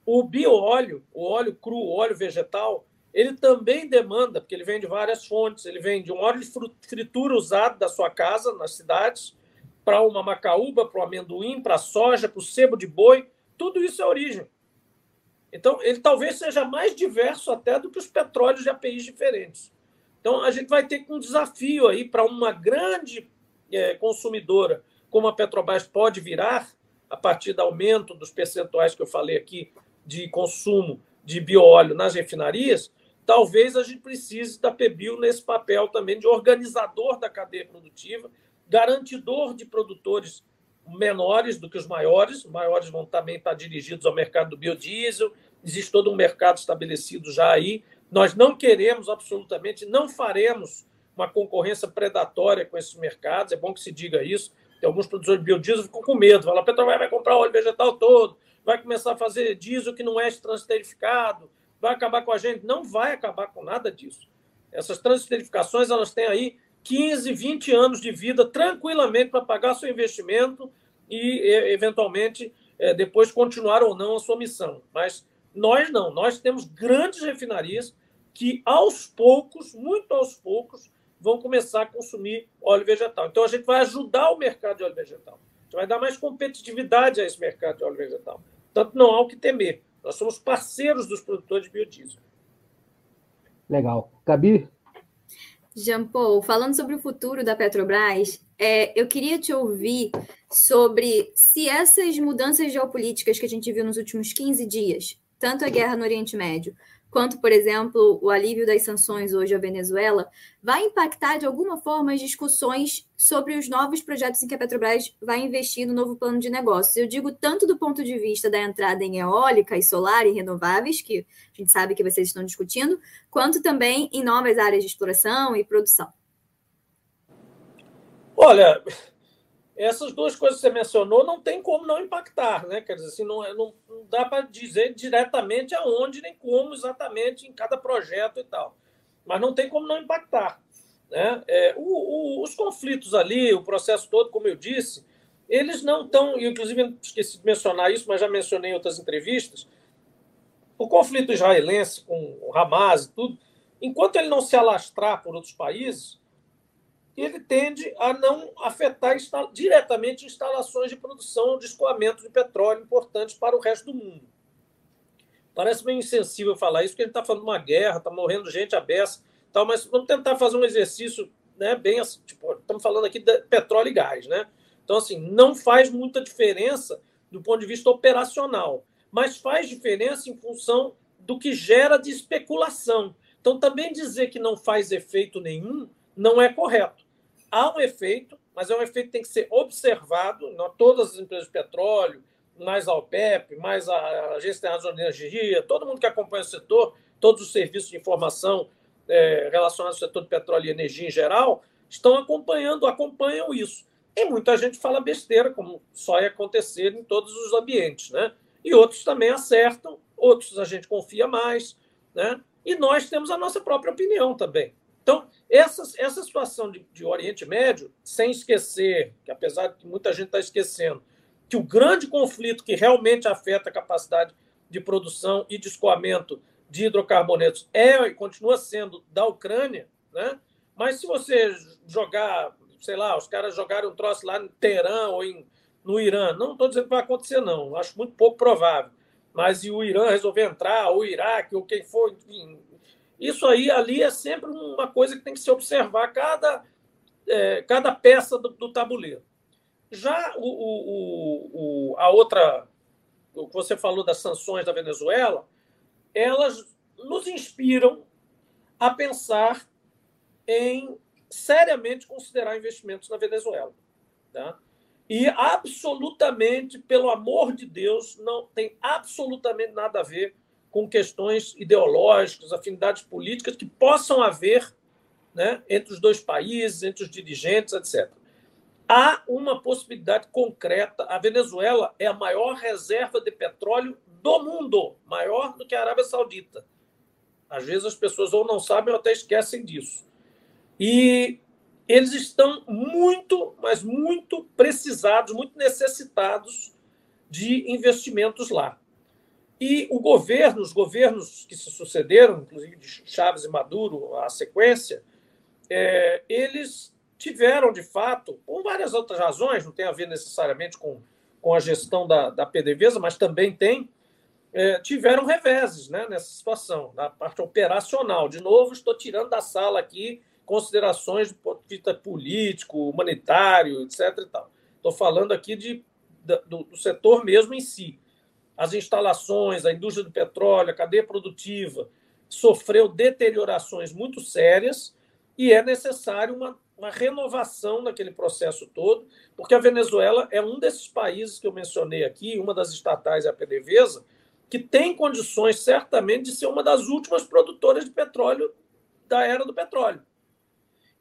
o bioóleo, o óleo cru, o óleo vegetal, ele também demanda, porque ele vem de várias fontes, ele vem de um óleo de fritura usado da sua casa, nas cidades, para uma macaúba, para o amendoim, para a soja, para o sebo de boi, tudo isso é origem. Então, ele talvez seja mais diverso até do que os petróleos de APIs diferentes. Então, a gente vai ter um desafio aí para uma grande é, consumidora, como a Petrobras pode virar, a partir do aumento dos percentuais que eu falei aqui de consumo de bioóleo nas refinarias, talvez a gente precise da PBio nesse papel também de organizador da cadeia produtiva, garantidor de produtores menores do que os maiores, os maiores vão também estar dirigidos ao mercado do biodiesel, existe todo um mercado estabelecido já aí, nós não queremos absolutamente, não faremos uma concorrência predatória com esses mercados. É bom que se diga isso. Tem alguns produtores de biodiesel ficam com medo. A Petrobras vai comprar óleo vegetal todo, vai começar a fazer diesel que não é transterificado, vai acabar com a gente. Não vai acabar com nada disso. Essas transterificações elas têm aí 15, 20 anos de vida tranquilamente para pagar seu investimento e, eventualmente, é, depois continuar ou não a sua missão. Mas nós não. Nós temos grandes refinarias que aos poucos, muito aos poucos, vão começar a consumir óleo vegetal. Então a gente vai ajudar o mercado de óleo vegetal. A gente vai dar mais competitividade a esse mercado de óleo vegetal. Portanto, não há o que temer. Nós somos parceiros dos produtores de biodiesel. Legal. Gabi? Jean Paul, falando sobre o futuro da Petrobras, é, eu queria te ouvir sobre se essas mudanças geopolíticas que a gente viu nos últimos 15 dias, tanto a guerra no Oriente Médio quanto, por exemplo, o alívio das sanções hoje à Venezuela, vai impactar de alguma forma as discussões sobre os novos projetos em que a Petrobras vai investir no novo plano de negócios. Eu digo tanto do ponto de vista da entrada em eólica e solar e renováveis, que a gente sabe que vocês estão discutindo, quanto também em novas áreas de exploração e produção. Olha, essas duas coisas que você mencionou não tem como não impactar, né? Quer dizer, assim, não, não, não dá para dizer diretamente aonde nem como exatamente em cada projeto e tal. Mas não tem como não impactar. Né? É, o, o, os conflitos ali, o processo todo, como eu disse, eles não estão, inclusive esqueci de mencionar isso, mas já mencionei em outras entrevistas, o conflito israelense com o Hamas e tudo, enquanto ele não se alastrar por outros países, ele tende a não afetar diretamente instalações de produção de escoamento de petróleo importantes para o resto do mundo. Parece meio insensível falar isso, porque a gente está falando de uma guerra, está morrendo gente abessa, tal, mas vamos tentar fazer um exercício né, bem assim, tipo, estamos falando aqui de petróleo e gás, né? Então, assim, não faz muita diferença do ponto de vista operacional, mas faz diferença em função do que gera de especulação. Então, também dizer que não faz efeito nenhum não é correto há um efeito, mas é um efeito que tem que ser observado. Todas as empresas de petróleo, mais a OPEP, mais a Agência Internacional de Energia, todo mundo que acompanha o setor, todos os serviços de informação é, relacionados ao setor de petróleo e energia em geral, estão acompanhando, acompanham isso. E muita gente fala besteira, como só ia acontecer em todos os ambientes, né? E outros também acertam, outros a gente confia mais, né? E nós temos a nossa própria opinião também. Então, essa, essa situação de, de Oriente Médio, sem esquecer, que apesar de que muita gente está esquecendo, que o grande conflito que realmente afeta a capacidade de produção e de escoamento de hidrocarbonetos é e continua sendo da Ucrânia, né? mas se você jogar, sei lá, os caras jogaram um troço lá em Teherã ou em, no Irã, não estou dizendo que vai acontecer, não, acho muito pouco provável. Mas se o Irã resolver entrar, ou o Iraque, ou quem for, enfim, isso aí ali é sempre uma coisa que tem que se observar cada, é, cada peça do, do tabuleiro. Já o, o, o, a outra, o que você falou das sanções da Venezuela, elas nos inspiram a pensar em seriamente considerar investimentos na Venezuela. Tá? E absolutamente, pelo amor de Deus, não tem absolutamente nada a ver com questões ideológicas, afinidades políticas que possam haver né, entre os dois países, entre os dirigentes, etc. Há uma possibilidade concreta. A Venezuela é a maior reserva de petróleo do mundo, maior do que a Arábia Saudita. Às vezes as pessoas ou não sabem ou até esquecem disso. E eles estão muito, mas muito precisados, muito necessitados de investimentos lá. E o governo, os governos que se sucederam, inclusive de Chaves e Maduro, a sequência, é, eles tiveram, de fato, por várias outras razões, não tem a ver necessariamente com, com a gestão da, da PDVSA, mas também tem, é, tiveram reveses né, nessa situação, na parte operacional. De novo, estou tirando da sala aqui considerações do ponto de vista político, humanitário, etc. Estou falando aqui de, do, do setor mesmo em si. As instalações, a indústria do petróleo, a cadeia produtiva sofreu deteriorações muito sérias e é necessário uma, uma renovação daquele processo todo, porque a Venezuela é um desses países que eu mencionei aqui, uma das estatais é a PDVSA, que tem condições certamente de ser uma das últimas produtoras de petróleo da era do petróleo.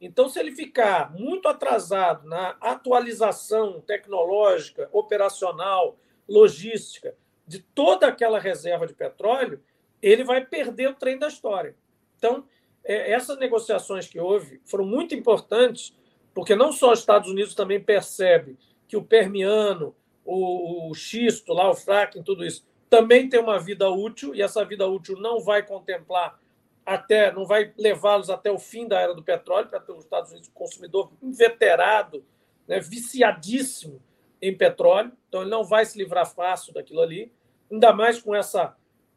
Então, se ele ficar muito atrasado na atualização tecnológica, operacional, logística de toda aquela reserva de petróleo, ele vai perder o trem da história. Então, é, essas negociações que houve foram muito importantes, porque não só os Estados Unidos também percebe que o permiano, o, o xisto, lá, o fracking, tudo isso, também tem uma vida útil, e essa vida útil não vai contemplar até, não vai levá-los até o fim da era do petróleo, para os Estados Unidos, consumidor inveterado, né, viciadíssimo em petróleo, então ele não vai se livrar fácil daquilo ali, ainda mais com essa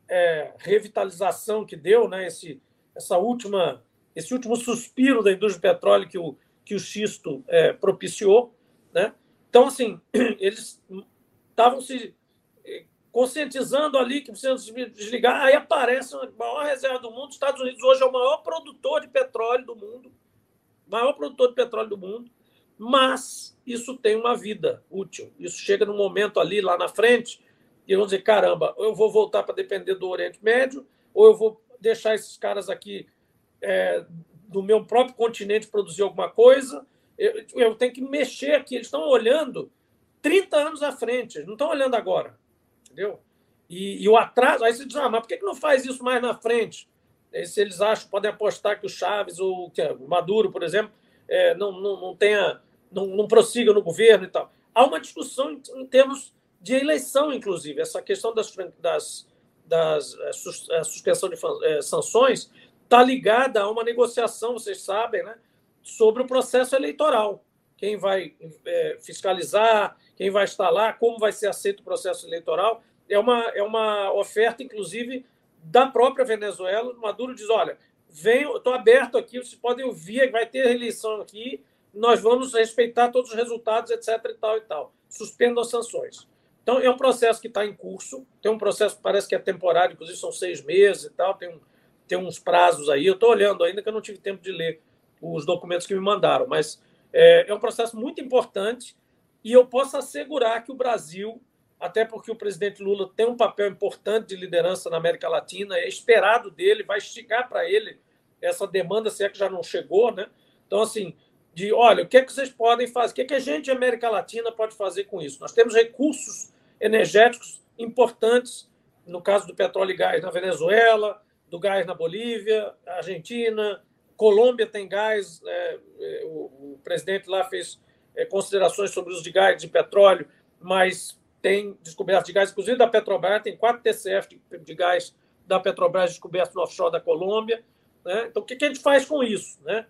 é, revitalização que deu, né, esse, essa última, esse último suspiro da indústria do petróleo que o, que o xisto é, propiciou. Né? Então, assim, (clears throat) eles estavam se conscientizando ali que precisam desligar, aí aparece a maior reserva do mundo. Os Estados Unidos hoje é o maior produtor de petróleo do mundo, maior produtor de petróleo do mundo, mas isso tem uma vida útil. Isso chega num momento ali lá na frente e vão dizer: caramba, eu vou voltar para depender do Oriente Médio, ou eu vou deixar esses caras aqui é, do meu próprio continente produzir alguma coisa. Eu, eu tenho que mexer aqui. Eles estão olhando 30 anos à frente, não estão olhando agora entendeu? E, e, o atraso, aí você diz, ah, mas por que, que não faz isso mais na frente? Se eles acham, podem apostar que o Chaves ou que o Maduro, por exemplo, é, não, não, não tenha, não, não prossiga no governo e tal. Há uma discussão em, em termos de eleição, inclusive, essa questão das, das, das a suspensão de é, sanções está ligada a uma negociação, vocês sabem, né, sobre o processo eleitoral. Quem vai é, fiscalizar, quem vai estar lá, como vai ser aceito o processo eleitoral. É uma, é uma oferta, inclusive, da própria Venezuela. Maduro diz: olha, venho, estou aberto aqui, vocês podem ouvir, vai ter eleição aqui, nós vamos respeitar todos os resultados, etc. e tal e tal. Suspendam as sanções. Então, é um processo que está em curso, tem um processo que parece que é temporário, inclusive são seis meses e tal, tem, um, tem uns prazos aí. Eu estou olhando ainda que eu não tive tempo de ler os documentos que me mandaram, mas é, é um processo muito importante e eu posso assegurar que o Brasil, até porque o presidente Lula tem um papel importante de liderança na América Latina, é esperado dele, vai esticar para ele essa demanda, se é que já não chegou, né? Então, assim, de olha, o que é que vocês podem fazer? O que é que a gente, América Latina, pode fazer com isso? Nós temos recursos energéticos importantes, no caso do petróleo e gás na Venezuela, do gás na Bolívia, Argentina, Colômbia tem gás, é, é, o, o presidente lá fez é, considerações sobre o uso de gás, de petróleo, mas tem descoberto de gás, inclusive da Petrobras, tem 4 TCF de, de gás da Petrobras descoberto no offshore da Colômbia. Né? Então, o que, que a gente faz com isso? Né?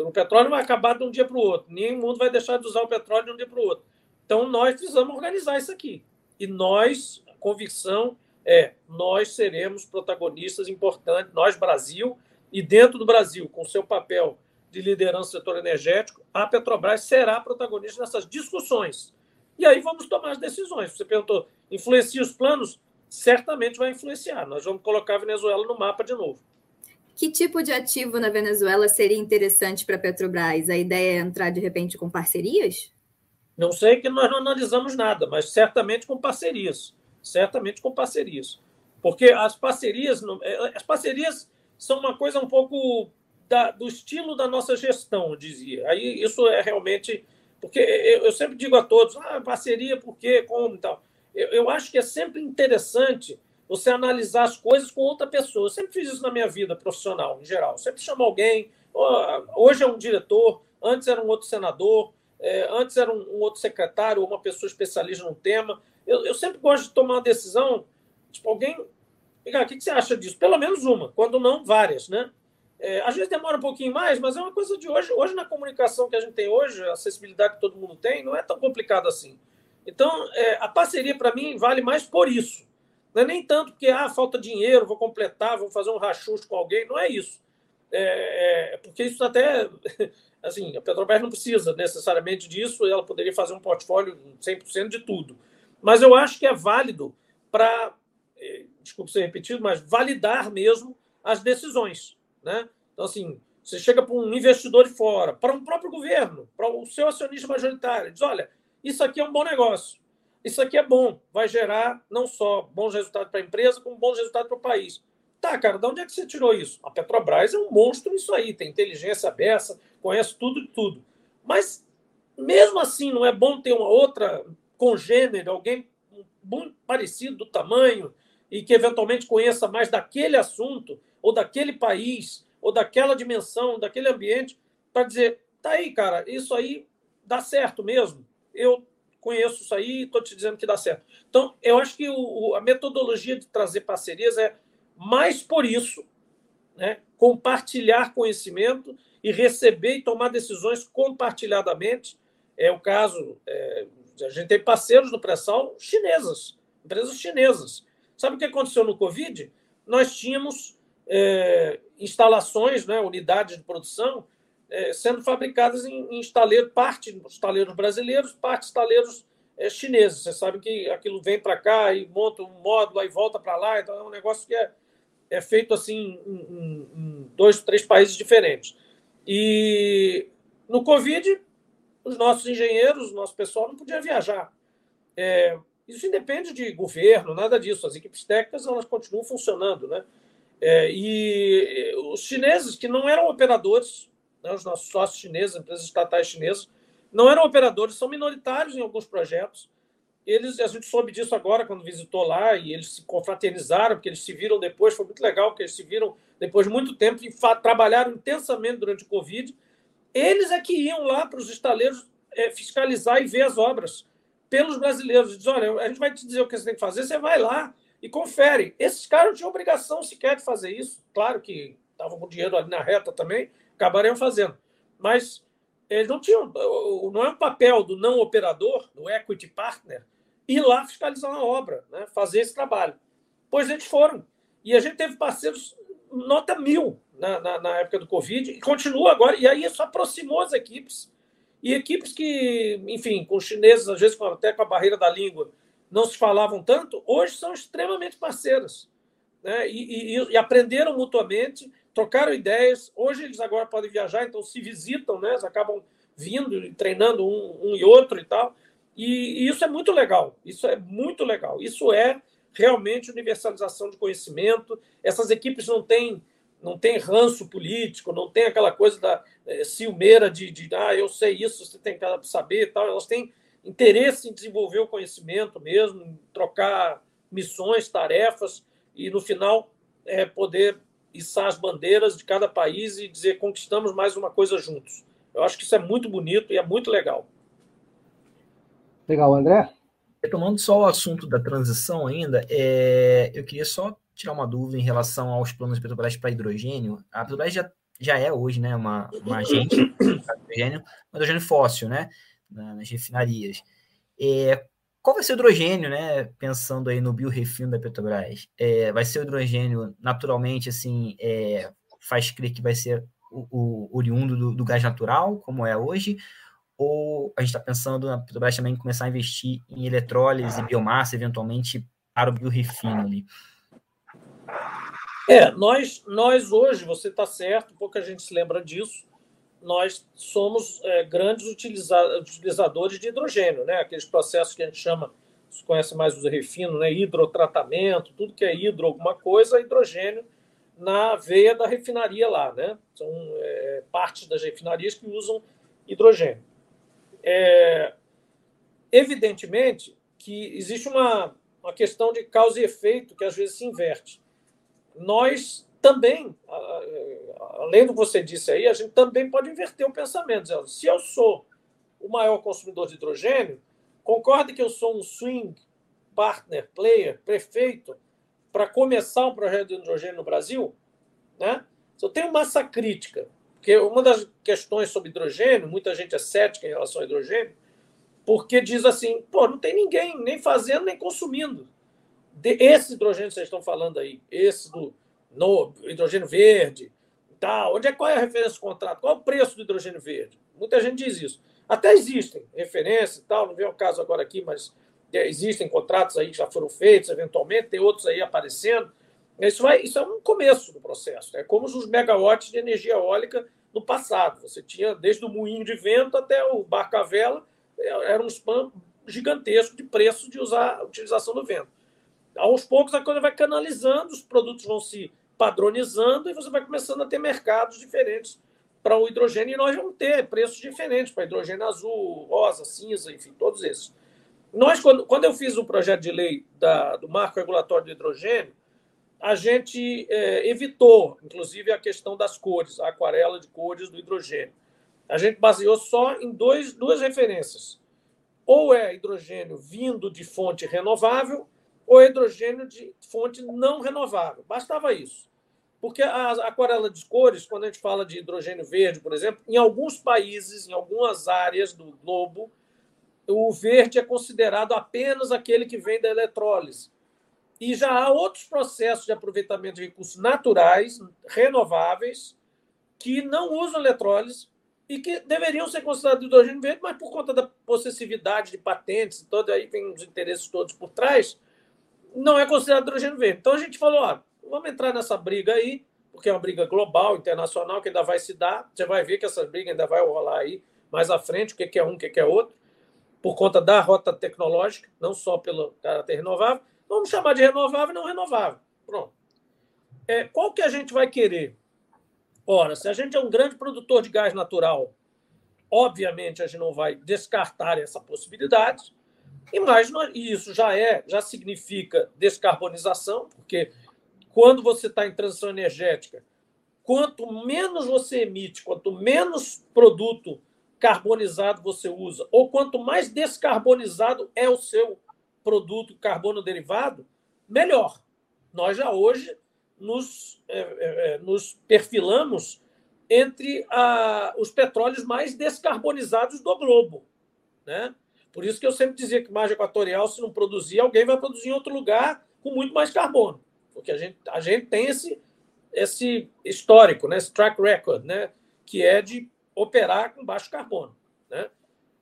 O petróleo vai acabar de um dia para o outro, nenhum mundo vai deixar de usar o petróleo de um dia para o outro. Então, nós precisamos organizar isso aqui. E nós, a convicção é, nós seremos protagonistas importantes, nós, Brasil, e dentro do Brasil, com seu papel de liderança do setor energético, a Petrobras será protagonista nessas discussões. E aí vamos tomar as decisões. Você perguntou, influencia os planos? Certamente vai influenciar. Nós vamos colocar a Venezuela no mapa de novo. Que tipo de ativo na Venezuela seria interessante para a Petrobras? A ideia é entrar de repente com parcerias? Não sei que nós não analisamos nada, mas certamente com parcerias. Certamente com parcerias. Porque as parcerias, é, as parcerias são uma coisa um pouco da, do estilo da nossa gestão, eu dizia. Aí isso é realmente. Porque eu sempre digo a todos: ah, parceria, por quê, como e tal. Eu, eu acho que é sempre interessante você analisar as coisas com outra pessoa. Eu sempre fiz isso na minha vida profissional, em geral. Eu sempre chamo alguém. Hoje é um diretor, antes era um outro senador, é, antes era um, outro secretário ou uma pessoa especialista num tema. Eu, eu, sempre gosto de tomar uma decisão, tipo, alguém. O que, que você acha disso? Pelo menos uma, quando não várias, né? É, às vezes demora um pouquinho mais, mas é uma coisa de hoje. Hoje, na comunicação que a gente tem hoje, a acessibilidade que todo mundo tem, não é tão complicado assim. Então, é, a parceria, para mim, vale mais por isso. Não é nem tanto porque ah, falta dinheiro, vou completar, vou fazer um rachucho com alguém. Não é isso. É, é, porque isso até. (laughs) Assim, a Petrobras não precisa necessariamente disso, ela poderia fazer um portfólio 100% de tudo. Mas eu acho que é válido para, é, desculpe ser repetido, mas validar mesmo as decisões. Né? Então, assim, você chega para um investidor de fora, para um próprio governo, para o seu acionista majoritário, diz: olha, isso aqui é um bom negócio, isso aqui é bom, vai gerar não só bons resultados para a empresa, como bons resultados para o país. Tá, cara, de onde é que você tirou isso? A Petrobras é um monstro nisso aí, tem inteligência aberta, conhece tudo de tudo. Mas, mesmo assim, não é bom ter uma outra congênere, alguém muito parecido do tamanho e que eventualmente conheça mais daquele assunto ou daquele país, ou daquela dimensão, daquele ambiente, para dizer: tá aí, cara, isso aí dá certo mesmo. Eu conheço isso aí e estou te dizendo que dá certo. Então, eu acho que o, a metodologia de trazer parcerias é mais por isso, né? compartilhar conhecimento e receber e tomar decisões compartilhadamente. É o caso, é, a gente tem parceiros no pré-sal chinesas, empresas chinesas. Sabe o que aconteceu no Covid? Nós tínhamos é, instalações, né, unidades de produção, é, sendo fabricadas em, em estaleiro, parte estaleiros brasileiros, parte estaleiros é, chineses. Você sabe que aquilo vem para cá e monta um módulo, aí volta para lá, então é um negócio que é, é feito assim em, em, dois, três países diferentes. E no Covid, os nossos engenheiros, o nosso pessoal não podia viajar. É, isso independe de governo, nada disso. As equipes técnicas elas continuam funcionando, né? É, e os chineses, que não eram operadores, né, os nossos sócios chineses, empresas estatais chinesas, não eram operadores, são minoritários em alguns projetos. Eles, a gente soube disso agora quando visitou lá e eles se confraternizaram, porque eles se viram depois, foi muito legal, porque eles se viram depois de muito tempo e trabalharam intensamente durante o Covid. Eles é que iam lá para os estaleiros é, fiscalizar e ver as obras pelos brasileiros. Diz, olha, a gente vai te dizer o que você tem que fazer, você vai lá, e confere. Esses caras não tinham obrigação sequer de fazer isso. Claro que estavam com dinheiro ali na reta também, acabariam fazendo. Mas eles não tinham. Não é um papel do não operador, do equity partner, ir lá fiscalizar uma obra, né? fazer esse trabalho. Pois eles foram. E a gente teve parceiros nota mil na, na, na época do Covid e continua agora. E aí isso aproximou as equipes. E equipes que, enfim, com os chineses, às vezes até com a barreira da língua, não se falavam tanto, hoje são extremamente parceiras. Né? E, e, e, aprenderam mutuamente, trocaram ideias. Hoje eles agora podem viajar, então se visitam, né? eles acabam vindo treinando um, um, e outro e tal. E, e, isso é muito legal. Isso é muito legal. Isso é realmente universalização de conhecimento. Essas equipes não têm não tem ranço político, não tem aquela coisa da é, ciumeira de, de ah, eu sei isso, você tem que saber e tal. Elas têm interesse em desenvolver o conhecimento mesmo, trocar missões, tarefas e no final é, poder içar as bandeiras de cada país e dizer conquistamos mais uma coisa juntos. Eu acho que isso é muito bonito e é muito legal. Legal, André? Retomando só o assunto da transição ainda, é, eu queria só tirar uma dúvida em relação aos planos da Petrobras para hidrogênio. A Petrobras já, já é hoje né, uma, uma agente (coughs) de hidrogênio, hidrogênio fóssil, né? nas refinarias. É, qual vai ser o hidrogênio, né? Pensando aí no biorefino da Petrobras, é, vai ser o hidrogênio naturalmente assim, é, faz crer que vai ser o, o oriundo do, do, gás natural, como é hoje, ou a gente está pensando na Petrobras também começar a investir em eletrólise e biomassa, eventualmente, para o biorefino ali? É, nós, nós hoje, você está certo, pouca gente se lembra disso, nós somos é, grandes utilizadores de hidrogênio, né? aqueles processos que a gente chama, se conhece mais o refino, né? hidrotratamento, tudo que é hidro alguma coisa, hidrogênio na veia da refinaria lá. Né? São é, partes das refinarias que usam hidrogênio. É, evidentemente que existe uma, uma questão de causa e efeito que às vezes se inverte. Nós também, além do que você disse aí, a gente também pode inverter o pensamento. Se eu sou o maior consumidor de hidrogênio, concorde que eu sou um swing partner, player, prefeito, para começar um projeto de hidrogênio no Brasil, né? Se eu tenho massa crítica, porque uma das questões sobre hidrogênio, muita gente é cética em relação ao hidrogênio, porque diz assim, pô, não tem ninguém nem fazendo nem consumindo. esse hidrogênio que vocês estão falando aí, esse do no hidrogênio verde, tal. Onde é qual é a referência do contrato? Qual é o preço do hidrogênio verde? Muita gente diz isso. Até existem referências e tal, não vem o caso agora aqui, mas é, existem contratos aí que já foram feitos, eventualmente, tem outros aí aparecendo. Isso, vai, isso é um começo do processo. É como os megawatts de energia eólica no passado. Você tinha desde o moinho de vento até o barco à vela, é, era um spam gigantesco de preço de usar utilização do vento. Aos poucos a coisa vai canalizando, os produtos vão se padronizando e você vai começando a ter mercados diferentes para o hidrogênio e nós vamos ter preços diferentes para hidrogênio azul, rosa, cinza, enfim, todos esses. Nós, quando, quando eu fiz o projeto de lei da, do marco regulatório do hidrogênio, a gente é, evitou, inclusive, a questão das cores, a aquarela de cores do hidrogênio. A gente baseou só em dois, duas referências. Ou é hidrogênio vindo de fonte renovável, ou hidrogênio de fonte não renovável. Bastava isso. Porque a aquarela de cores, quando a gente fala de hidrogênio verde, por exemplo, em alguns países, em algumas áreas do globo, o verde é considerado apenas aquele que vem da eletrólise. E já há outros processos de aproveitamento de recursos naturais, renováveis, que não usam eletrólise e que deveriam ser considerados hidrogênio verde, mas por conta da possessividade de patentes e todo aí tem os interesses todos por trás, não é considerado hidrogênio verde. Então a gente falou, ó, vamos entrar nessa briga aí, porque é uma briga global, internacional, que ainda vai se dar. Você vai ver que essa briga ainda vai rolar aí mais à frente, o que é um, o que é outro, por conta da rota tecnológica, não só pelo caráter renovável. Vamos chamar de renovável e não renovável. Pronto. É, qual que a gente vai querer? Ora, se a gente é um grande produtor de gás natural, obviamente a gente não vai descartar essa possibilidade. E mais, isso já é, já significa descarbonização, porque quando você está em transição energética, quanto menos você emite, quanto menos produto carbonizado você usa, ou quanto mais descarbonizado é o seu produto carbono derivado, melhor. Nós já hoje nos, é, é, é nos perfilamos entre a, os petróleos mais descarbonizados do globo. Né? Por isso que eu sempre dizia que margem equatorial, se não produzir, alguém vai produzir em outro lugar com muito mais carbono. Porque a gente, a gente tem esse, esse histórico, né? esse track record, né? que é de operar com baixo carbono. Né?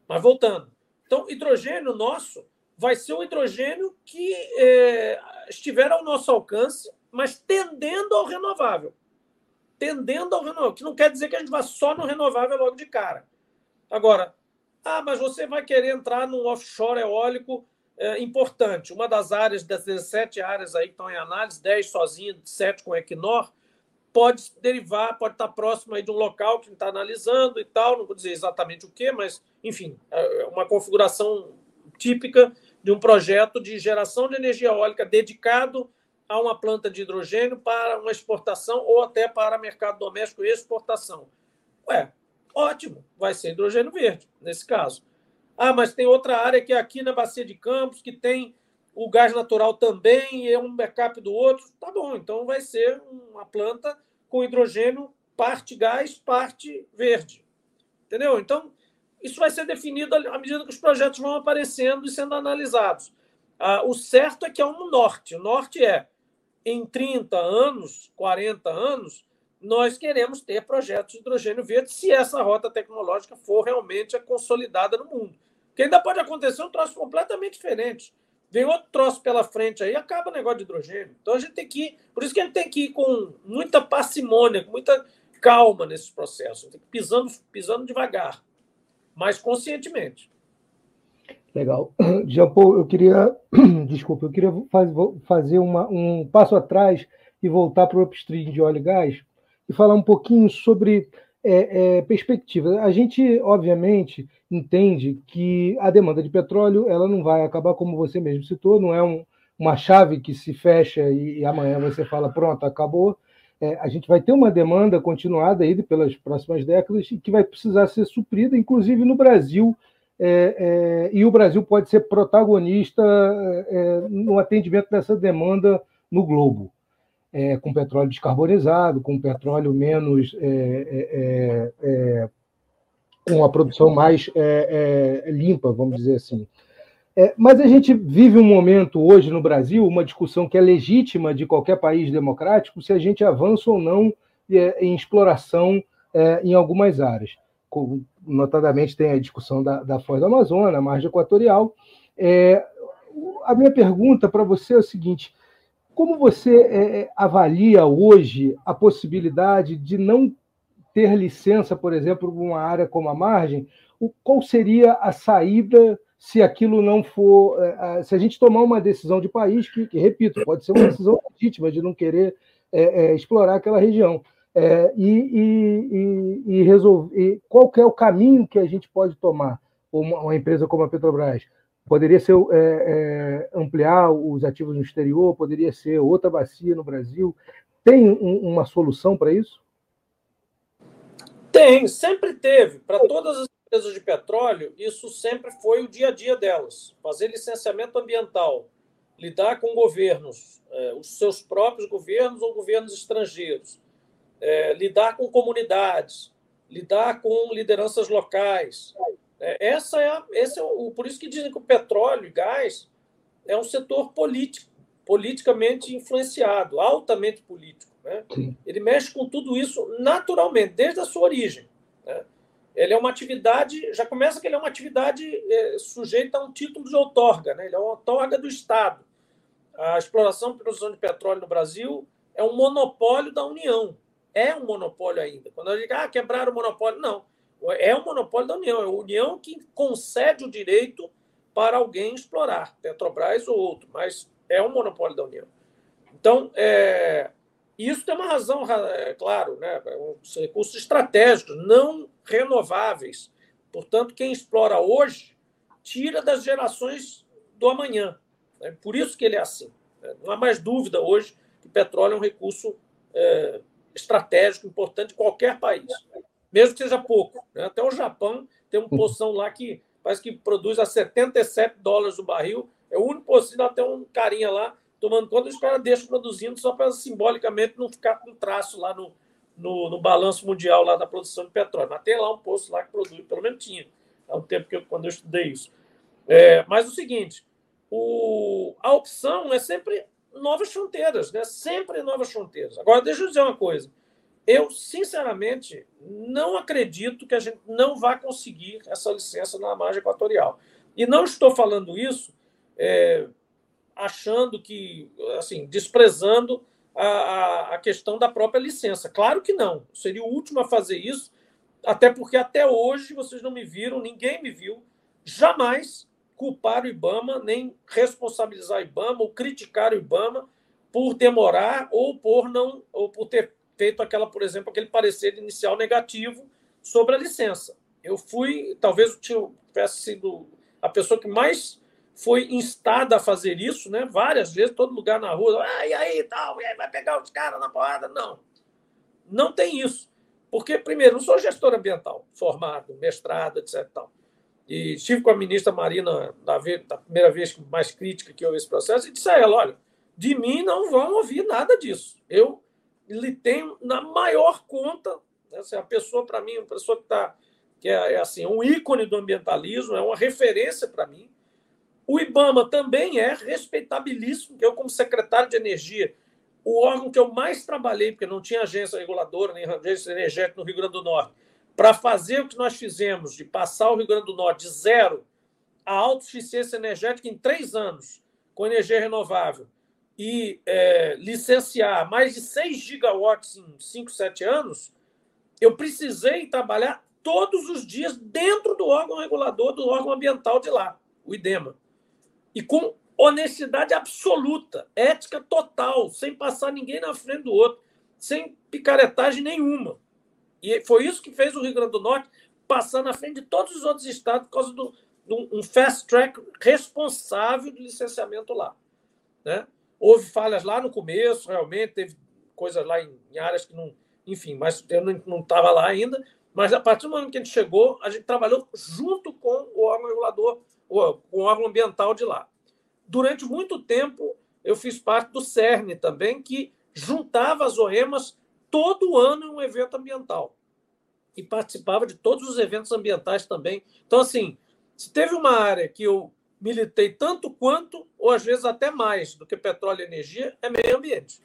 Mas voltando. Então, hidrogênio nosso vai ser um hidrogênio que é, estiver ao nosso alcance, mas tendendo ao renovável. Tendendo ao renovável, que não quer dizer que a gente vá só no renovável logo de cara. Agora, ah, mas você vai querer entrar num offshore eólico é, importante. Uma das áreas, das 17 áreas aí que estão em análise, 10 sozinho, 7 com Equinor, pode derivar, pode estar próximo aí de um local que está analisando e tal, não vou dizer exatamente o que, mas, enfim, é uma configuração típica de um projeto de geração de energia eólica dedicado a uma planta de hidrogênio para uma exportação ou até para mercado doméstico e exportação. Ué, ótimo, vai ser hidrogênio verde, nesse caso. Ah, mas tem outra área que é aqui na Bacia de Campos, que tem o gás natural também e é um backup do outro. Tá bom, então vai ser uma planta com hidrogênio, parte gás, parte verde. Entendeu? Então, isso vai ser definido à medida que os projetos vão aparecendo e sendo analisados. Ah, o certo é que é um norte. O norte é, em 30 anos, 40 anos, nós queremos ter projetos de hidrogênio verde se essa rota tecnológica for realmente consolidada no mundo. Porque ainda pode acontecer um troço completamente diferente. Vem outro troço pela frente aí acaba o negócio de hidrogênio. Então a gente tem que ir. Por isso que a gente tem que ir com muita parcimônia, com muita calma nesses processos. Tem que ir pisando, pisando devagar, mas conscientemente. Legal. (clears throat) Jean Paul, eu queria. (clears throat) Desculpa, eu queria fazer uma, um passo atrás e voltar para o upstream de óleo e gás e falar um pouquinho sobre é, é, perspectiva. A gente, obviamente, entende que a demanda de petróleo ela não vai acabar, como você mesmo citou, não é um, uma chave que se fecha e, e amanhã você fala, pronto, acabou. É, a gente vai ter uma demanda continuada aí pelas próximas décadas e que vai precisar ser suprida, inclusive no Brasil, é, é, e o Brasil pode ser protagonista é, no atendimento dessa demanda no globo é, com petróleo descarbonizado, com petróleo menos. É, é, é, é com a produção mais limpa, vamos dizer assim. mas a gente vive um momento hoje no Brasil, uma discussão que é legítima de qualquer país democrático, se a gente avança ou não em exploração em algumas áreas. Notadamente, tem a discussão da, da Foz Amazonas, a margem equatorial. a minha pergunta para você é o seguinte: como você é, é, avalia hoje a possibilidade de não ter licença, por exemplo, uma área como a margem? O, qual seria a saída se aquilo não for. É, se a gente tomar uma decisão de país, que, que repito, pode ser uma decisão legítima de não querer é, é, explorar aquela região. É, e, e, e, resolver qual é o caminho que a gente pode tomar, uma, uma empresa como a Petrobras? Poderia ser é, é, ampliar os ativos no exterior, poderia ser outra bacia no Brasil. Tem um, uma solução para isso? Tem, sempre teve. Para todas as empresas de petróleo, isso sempre foi o dia a dia delas. Fazer licenciamento ambiental, lidar com governos, é, os seus próprios governos ou governos estrangeiros, é, lidar com comunidades, lidar com lideranças locais, essa é, a, esse é o, por isso que dizem que o petróleo e gás é um setor político, politicamente influenciado, altamente político. Né? Ele mexe com tudo isso naturalmente, desde a sua origem. Né? Ele é uma atividade, já começa que ele é uma atividade é, sujeita a um título de outorga, né? ele é uma outorga do Estado. A exploração e produção de petróleo no Brasil é um monopólio da União. É um monopólio ainda. Quando a gente diz, ah, quebraram o monopólio, não é um monopólio da União, é a União que concede o direito para alguém explorar, Petrobras ou outro, mas é um monopólio da União. Então, é, isso tem uma razão, é claro, né? São recursos estratégicos, não renováveis. Portanto, quem explora hoje tira das gerações do amanhã. Né? Por isso que ele é assim. Né? Não há mais dúvida hoje que petróleo é um recurso é, estratégico importante de qualquer país mesmo que seja pouco. Né? Até o Japão tem uma poção lá que parece que produz a 77 dólares o barril. É o único possível, até um carinha lá tomando conta, os caras deixam produzindo só para simbolicamente não ficar com traço lá no, no, no, balanço mundial lá da produção de petróleo. Mas tem lá um posto lá que produz, pelo menos tinha, há um tempo que eu, quando eu estudei isso. É, mas o seguinte, o, a opção é sempre novas fronteiras, né? sempre novas fronteiras. Agora, deixa eu dizer uma coisa. Eu, sinceramente, não acredito que a gente não vá conseguir essa licença na margem equatorial. E não estou falando isso é, achando que, assim, desprezando a, a, questão da própria licença. Claro que não. Seria o último a fazer isso, até porque até hoje vocês não me viram, ninguém me viu, jamais culpar o IBAMA, nem responsabilizar o IBAMA ou criticar o IBAMA por demorar ou por não ou por ter feito aquela, por exemplo, aquele parecer inicial negativo sobre a licença. Eu fui, talvez eu tivesse sido a pessoa que mais foi instada a fazer isso, né? Várias vezes, todo lugar na rua, ah, e aí, tal, e aí, vai pegar os caras na porrada? Não. Não tem isso. Porque, primeiro, não sou gestor ambiental formado, mestrado, etc. Tal. E estive com a ministra Marina da, vez, da primeira vez mais crítica que houve esse processo e disse a ela: olha, de mim não vão ouvir nada disso. Eu ele tem na maior conta, né? Assim, a pessoa, para mim, uma pessoa que está que é, é, assim, um ícone do ambientalismo, é uma referência para mim. O IBAMA também é respeitabilíssimo, eu, como secretário de Energia, o órgão que eu mais trabalhei, porque não tinha agência reguladora nem agência energética no Rio Grande do Norte, para fazer o que nós fizemos, de passar o Rio Grande do Norte de zero a autossuficiência energética em três anos, com energia renovável, e é, licenciar mais de 6 gigawatts em 5, 7 anos, eu precisei trabalhar todos os dias dentro do órgão regulador, do órgão ambiental de lá, o IDEMA. E com honestidade absoluta, ética total, sem passar ninguém na frente do outro, sem picaretagem nenhuma. E foi isso que fez o Rio Grande do Norte passar na frente de todos os outros estados por causa do, de um fast track responsável de licenciamento lá. Né? Houve falhas lá no começo, realmente, teve coisas lá em, em áreas que não. Enfim, mas eu não estava lá ainda. Mas a partir do momento que a gente chegou, a gente trabalhou junto com o órgão regulador, com o órgão ambiental de lá. Durante muito tempo, eu fiz parte do CERN também, que juntava as OEMAS todo ano em um evento ambiental. E participava de todos os eventos ambientais também. Então, assim, se teve uma área que eu militei tanto quanto, ou às vezes até mais do que petróleo e energia, é meio ambiente.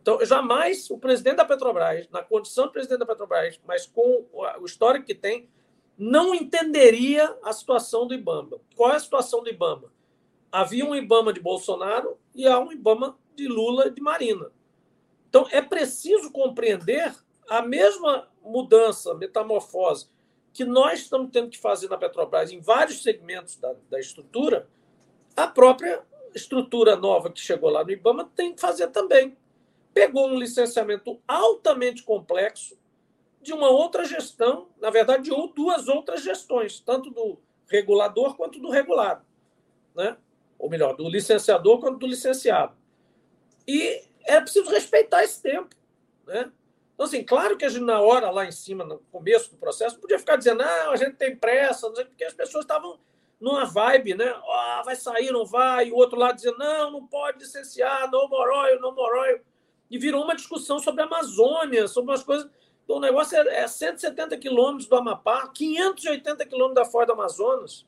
Então, jamais o presidente da Petrobras, na condição de presidente da Petrobras, mas com o histórico que tem, não entenderia a situação do Ibama. Qual é a situação do Ibama? Havia um Ibama de Bolsonaro e há um Ibama de Lula de Marina. Então, é preciso compreender a mesma mudança, metamorfose que nós estamos tendo que fazer na Petrobras em vários segmentos da, da estrutura, a própria estrutura nova que chegou lá no IBAMA tem que fazer também. Pegou um licenciamento altamente complexo de uma outra gestão, na verdade, de duas outras gestões, tanto do regulador quanto do regulado. Né? Ou melhor, do licenciador quanto do licenciado. E é preciso respeitar esse tempo. Né? Então, assim, claro que a gente, na hora, lá em cima, no começo do processo, podia ficar dizendo, não, a gente tem pressa, não sei, porque as pessoas estavam numa vibe, né? Oh, vai sair, não vai, e o outro lado dizendo, não, não pode licenciar, não moroio, não moroio. E virou uma discussão sobre a Amazônia, sobre umas coisas. Então, o negócio é, é 170 quilômetros do Amapá, 580 quilômetros da Foz do Amazonas,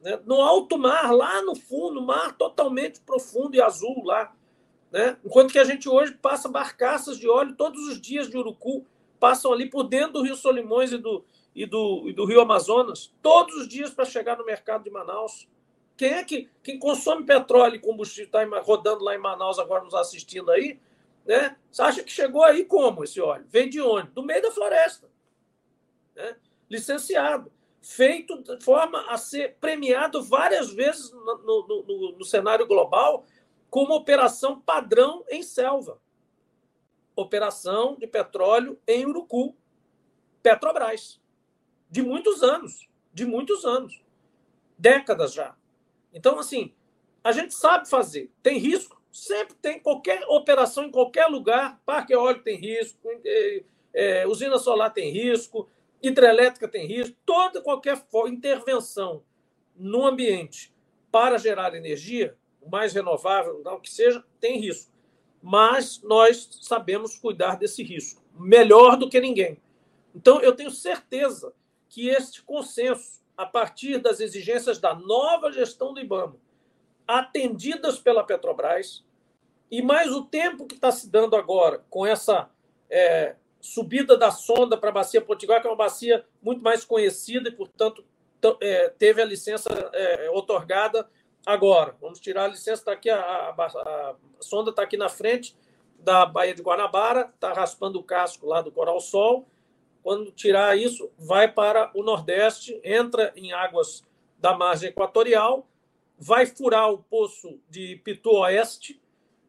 né? no alto mar, lá no fundo, mar totalmente profundo e azul lá. Né? Enquanto que a gente hoje passa barcaças de óleo todos os dias de Urucu, passam ali por dentro do Rio Solimões e do, e do, e do Rio Amazonas, todos os dias para chegar no mercado de Manaus. Quem é que quem consome petróleo e combustível está rodando lá em Manaus agora nos assistindo aí? Né? Você acha que chegou aí como esse óleo? Vem de onde? Do meio da floresta. Né? Licenciado. Feito de forma a ser premiado várias vezes no, no, no, no cenário global como operação padrão em selva. Operação de petróleo em Urucu. Petrobras. De muitos anos. De muitos anos. Décadas já. Então, assim, a gente sabe fazer. Tem risco? Sempre tem. Qualquer operação em qualquer lugar. Parque eólico tem risco. É, usina solar tem risco. Hidrelétrica tem risco. Toda qualquer intervenção no ambiente para gerar energia mais renovável, o que seja, tem risco. Mas nós sabemos cuidar desse risco, melhor do que ninguém. Então, eu tenho certeza que este consenso, a partir das exigências da nova gestão do IBAMA, atendidas pela Petrobras, e mais o tempo que está se dando agora com essa é, subida da sonda para a Bacia Potiguar, que é uma bacia muito mais conhecida e, portanto, é, teve a licença é, otorgada agora. Vamos tirar a licença, está aqui, a, a, a sonda está aqui na frente da Baía de Guanabara, está raspando o casco lá do Coral Sol. Quando tirar isso, vai para o Nordeste, entra em águas da margem equatorial, vai furar o poço de Pitu Oeste,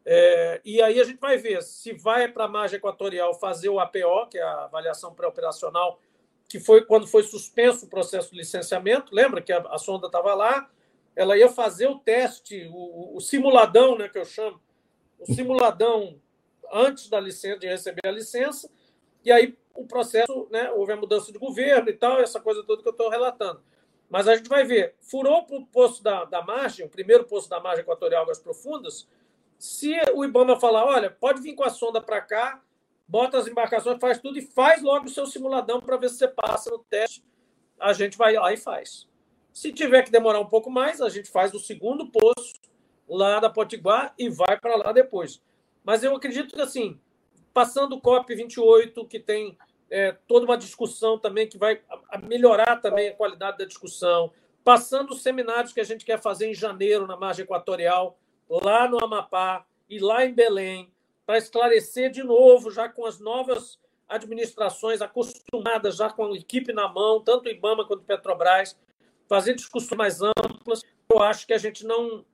é, e aí a gente vai ver se vai para a margem equatorial fazer o APO, que é a avaliação pré-operacional, que foi quando foi suspenso o processo de licenciamento. Lembra que a, a sonda estava lá, ela ia fazer o teste, o, o, simuladão, né, que eu chamo, o simuladão antes da licença, de receber a licença, e aí o processo, né, houve a mudança de governo e tal, essa coisa toda que eu estou relatando. Mas a gente vai ver, furou para o poço da, da margem, o primeiro poço da margem equatorial Águas Profundas, se o Ibama falar, olha, pode vir com a sonda para cá, bota as embarcações, faz tudo e faz logo o seu simuladão para ver se você passa no teste, a gente vai lá e faz. Se tiver que demorar um pouco mais, a gente faz o segundo poço lá da Potiguar e vai para lá depois. Mas eu acredito que, assim, passando o COP28, que tem é, toda uma discussão também que vai melhorar também a qualidade da discussão, passando os seminários que a gente quer fazer em janeiro na margem equatorial, lá no Amapá e lá em Belém, para esclarecer de novo, já com as novas administrações acostumadas, já com a equipe na mão, tanto o IBAMA quanto Petrobras, fazer discussões mais amplas. Eu acho que a gente não,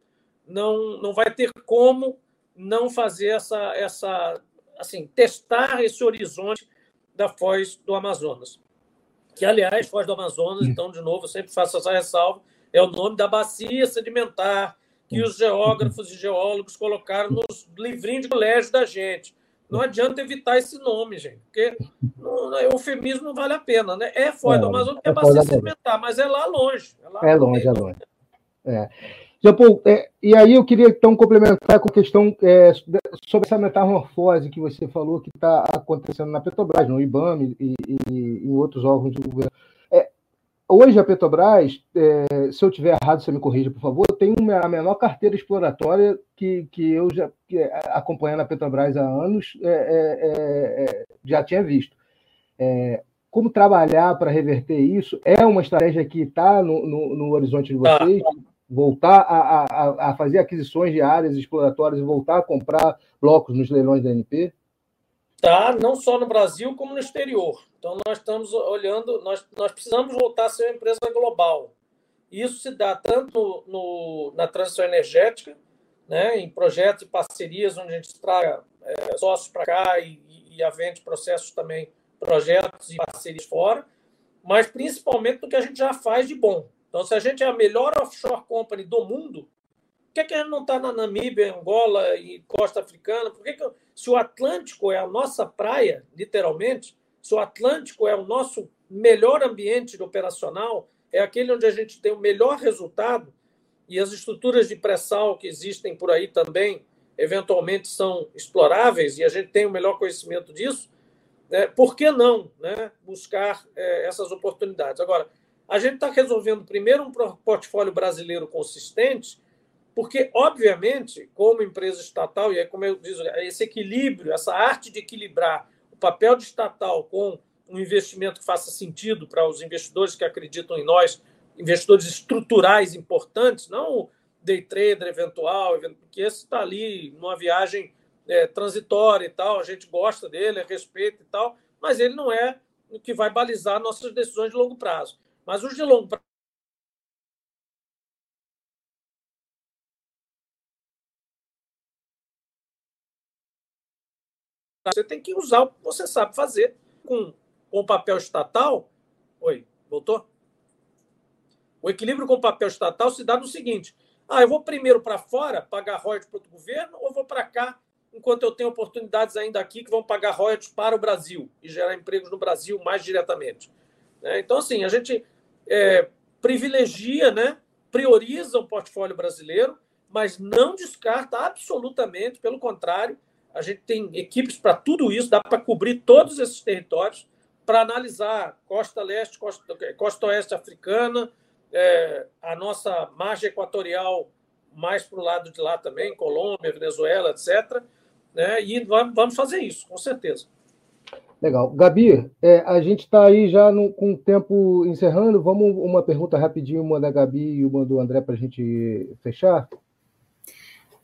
não, não vai ter como não fazer essa, essa assim, testar esse horizonte da Foz do Amazonas. Que, aliás, Foz do Amazonas, então, de novo, eu sempre faço essa ressalva, é o nome da bacia sedimentar que os geógrafos e geólogos colocaram nos livrinhos de colégio da gente. Não adianta evitar esse nome, gente, porque o eufemismo não vale a pena, né? É Foz é, do Amazonas, é, é bacia sedimentar, mas é lá longe. É, lá é longe, é longe. É. Paul, é, e aí eu queria então complementar com a questão é, sobre essa metamorfose que você falou que está acontecendo na Petrobras, no IBAM e, e, e, em outros órgãos do governo. É, hoje a Petrobras, é, se eu tiver errado, você me corrija, por favor, tem a menor carteira exploratória que, que eu já que, é, acompanhando a Petrobras há anos é, já tinha visto. como trabalhar para reverter isso? É uma estratégia que está no, no, no, horizonte de tá. vocês? voltar a, a, a, fazer aquisições de áreas exploratórias e voltar a comprar blocos nos leilões da NP? Tá, não só no Brasil, como no exterior. Então, nós estamos olhando, nós, nós precisamos voltar a ser uma empresa global. Isso se dá tanto no, na transição energética, né, em projetos e parcerias onde a gente traga é, sócios para cá e, e, avente processos também, projetos e parcerias fora, mas principalmente no que a gente já faz de bom. Então, se a gente é a melhor offshore company do mundo, por que, que a gente não está na Namíbia, Angola e Costa Africana? Por que, que se o Atlântico é a nossa praia, literalmente, se o Atlântico é o nosso melhor ambiente operacional, é aquele onde a gente tem o melhor resultado, e as estruturas de pré-sal que existem por aí também, eventualmente, são exploráveis, e a gente tem o melhor conhecimento disso, né? por que não né? buscar é, essas oportunidades? Agora, a gente está resolvendo primeiro um portfólio brasileiro consistente, porque, obviamente, como empresa estatal, e é como eu digo, esse equilíbrio, essa arte de equilibrar o papel de estatal com um investimento que faça sentido para os investidores que acreditam em nós, investidores estruturais importantes, não o day trader eventual, porque esse está ali numa viagem é, transitória e tal, a gente gosta dele, respeita e tal, mas ele não é o que vai balizar nossas decisões de longo prazo. Mas os de longo Você tem que usar o que você sabe fazer com, com o papel estatal. Oi, voltou? O equilíbrio com o papel estatal se dá no seguinte: ah, eu vou primeiro para fora pagar royalties para o governo ou vou para cá enquanto eu tenho oportunidades ainda aqui que vão pagar royalties para o Brasil e gerar empregos no Brasil mais diretamente. Né? Então, assim, a gente é, privilegia, né, prioriza o portfólio brasileiro, mas não descarta absolutamente, pelo contrário, a gente tem equipes para tudo isso, dá para cobrir todos esses territórios, para analisar costa leste, costa, costa oeste africana, é, a nossa margem equatorial mais para o lado de lá também, Colômbia, Venezuela, etc. Né? E vamos fazer isso, com certeza. Legal. Gabi, é, a gente está aí já no, com o tempo encerrando. Vamos uma pergunta rapidinho, uma da Gabi e uma do André para a gente fechar?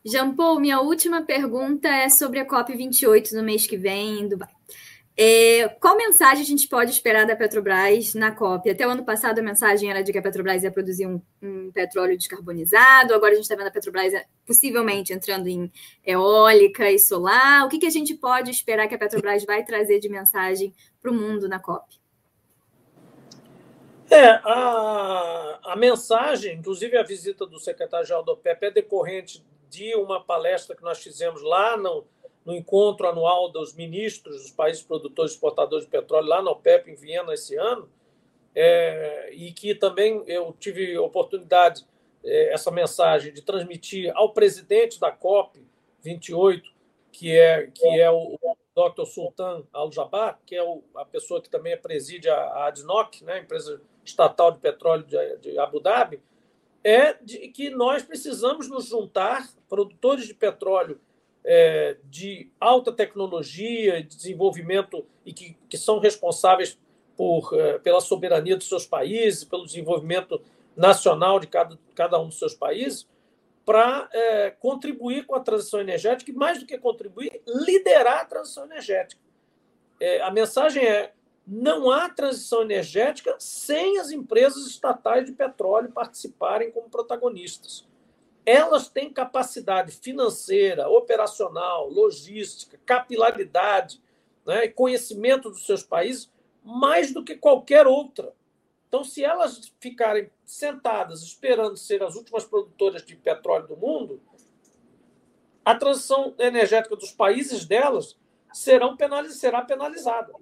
Jean Paul, minha última pergunta é sobre a COP28 no mês que vem em Dubai. É, qual mensagem a gente pode esperar da Petrobras na COP? Até o ano passado a mensagem era de que a Petrobras ia produzir um, um petróleo descarbonizado, agora a gente está vendo a Petrobras é, possivelmente entrando em eólica e solar. O que, que a gente pode esperar que a Petrobras vai trazer de mensagem para o mundo na COP? É, a, a mensagem, inclusive a visita do secretário-geral do OPEP, é decorrente uma palestra que nós fizemos lá no no encontro anual dos ministros dos países produtores e exportadores de petróleo, lá na OPEP, em Viena, esse ano, é, e que também eu tive oportunidade, é, essa mensagem, de transmitir ao presidente da COP 28, que é, que é o, o Dr. Sultan Al-Jabar, que é o, a pessoa que também preside a, a ADNOC, né, a empresa estatal de petróleo de, de Abu Dhabi, é de que nós precisamos nos juntar, produtores de petróleo é, de alta tecnologia, de desenvolvimento e que, que são responsáveis por, é, pela soberania dos seus países, pelo desenvolvimento nacional de cada, cada um dos seus países, para é, contribuir com a transição energética e, mais do que contribuir, liderar a transição energética. É, a mensagem é: não há transição energética sem as empresas estatais de petróleo participarem como protagonistas elas têm capacidade financeira, operacional, logística, capilaridade né, conhecimento dos seus países mais do que qualquer outra. Então, se elas ficarem sentadas esperando ser as últimas produtoras de petróleo do mundo, a transição energética dos países delas serão penaliz será penalizada.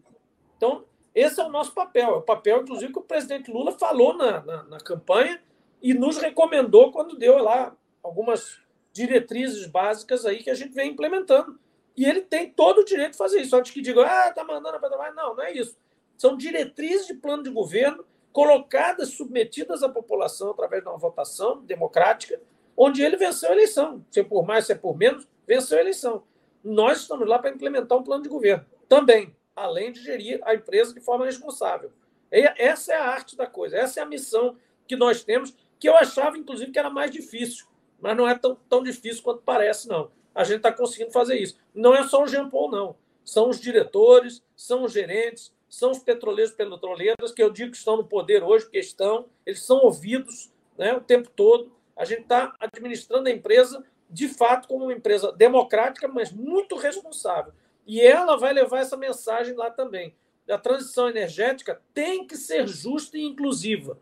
Então, esse é o nosso papel. É o papel, inclusive, que o presidente Lula falou na, na, na campanha e nos recomendou quando deu lá algumas diretrizes básicas aí que a gente vem implementando. E ele tem todo o direito de fazer isso. Antes que digam, ah, está mandando a Petrobras. Não, não é isso. São diretrizes de plano de governo colocadas, submetidas à população através de uma votação democrática, onde ele venceu a eleição. Se é por mais, se é por menos, venceu a eleição. Nós estamos lá para implementar um plano de governo também, além de gerir a empresa de forma responsável. Essa é a arte da coisa, essa é a missão que nós temos, que eu achava, inclusive, que era mais difícil mas não é tão, tão difícil quanto parece, não. A gente está conseguindo fazer isso. Não é só o Jean Paul, não. São os diretores, são os gerentes, são os petroleiros e petroleiras, que eu digo que estão no poder hoje, porque estão, eles são ouvidos né, o tempo todo. A gente está administrando a empresa, de fato, como uma empresa democrática, mas muito responsável. E ela vai levar essa mensagem lá também. A transição energética tem que ser justa e inclusiva.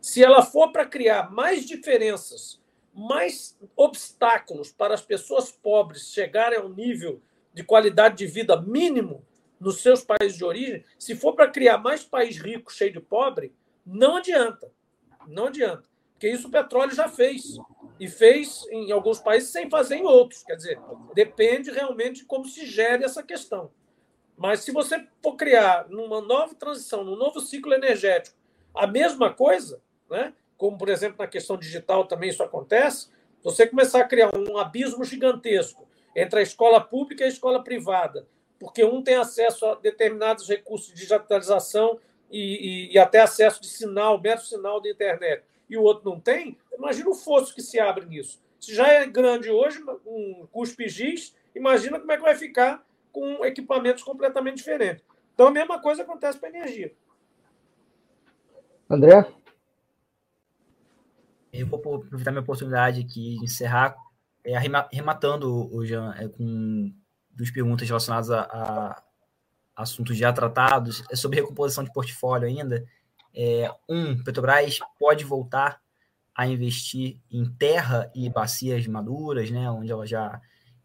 Se ela for para criar mais diferenças mais obstáculos para as pessoas pobres chegarem a um nível de qualidade de vida mínimo nos seus países de origem, se for para criar mais país rico cheio de pobre, não adianta. Não adianta. Porque isso o petróleo já fez. E fez em alguns países sem fazer em outros. Quer dizer, depende realmente de como se gere essa questão. Mas se você for criar numa nova transição, num novo ciclo energético, a mesma coisa, né? como por exemplo na questão digital também isso acontece, você começar a criar um abismo gigantesco entre a escola pública e a escola privada, porque um tem acesso a determinados recursos de digitalização e, e, e até acesso de sinal, mero sinal da internet, e o outro não tem, imagina o fosso que se abre nisso. Se já é grande hoje, um custo giz, imagina como é que vai ficar com equipamentos completamente diferentes. Então, a mesma coisa acontece com a energia. André? Eu vou aproveitar minha oportunidade aqui de encerrar é, rematando o Jean é, com duas perguntas relacionadas a, a, assuntos já tratados. É sobre recomposição de portfólio ainda. É, um, Petrobras pode voltar a investir em terra e bacias maduras, né, onde ela já,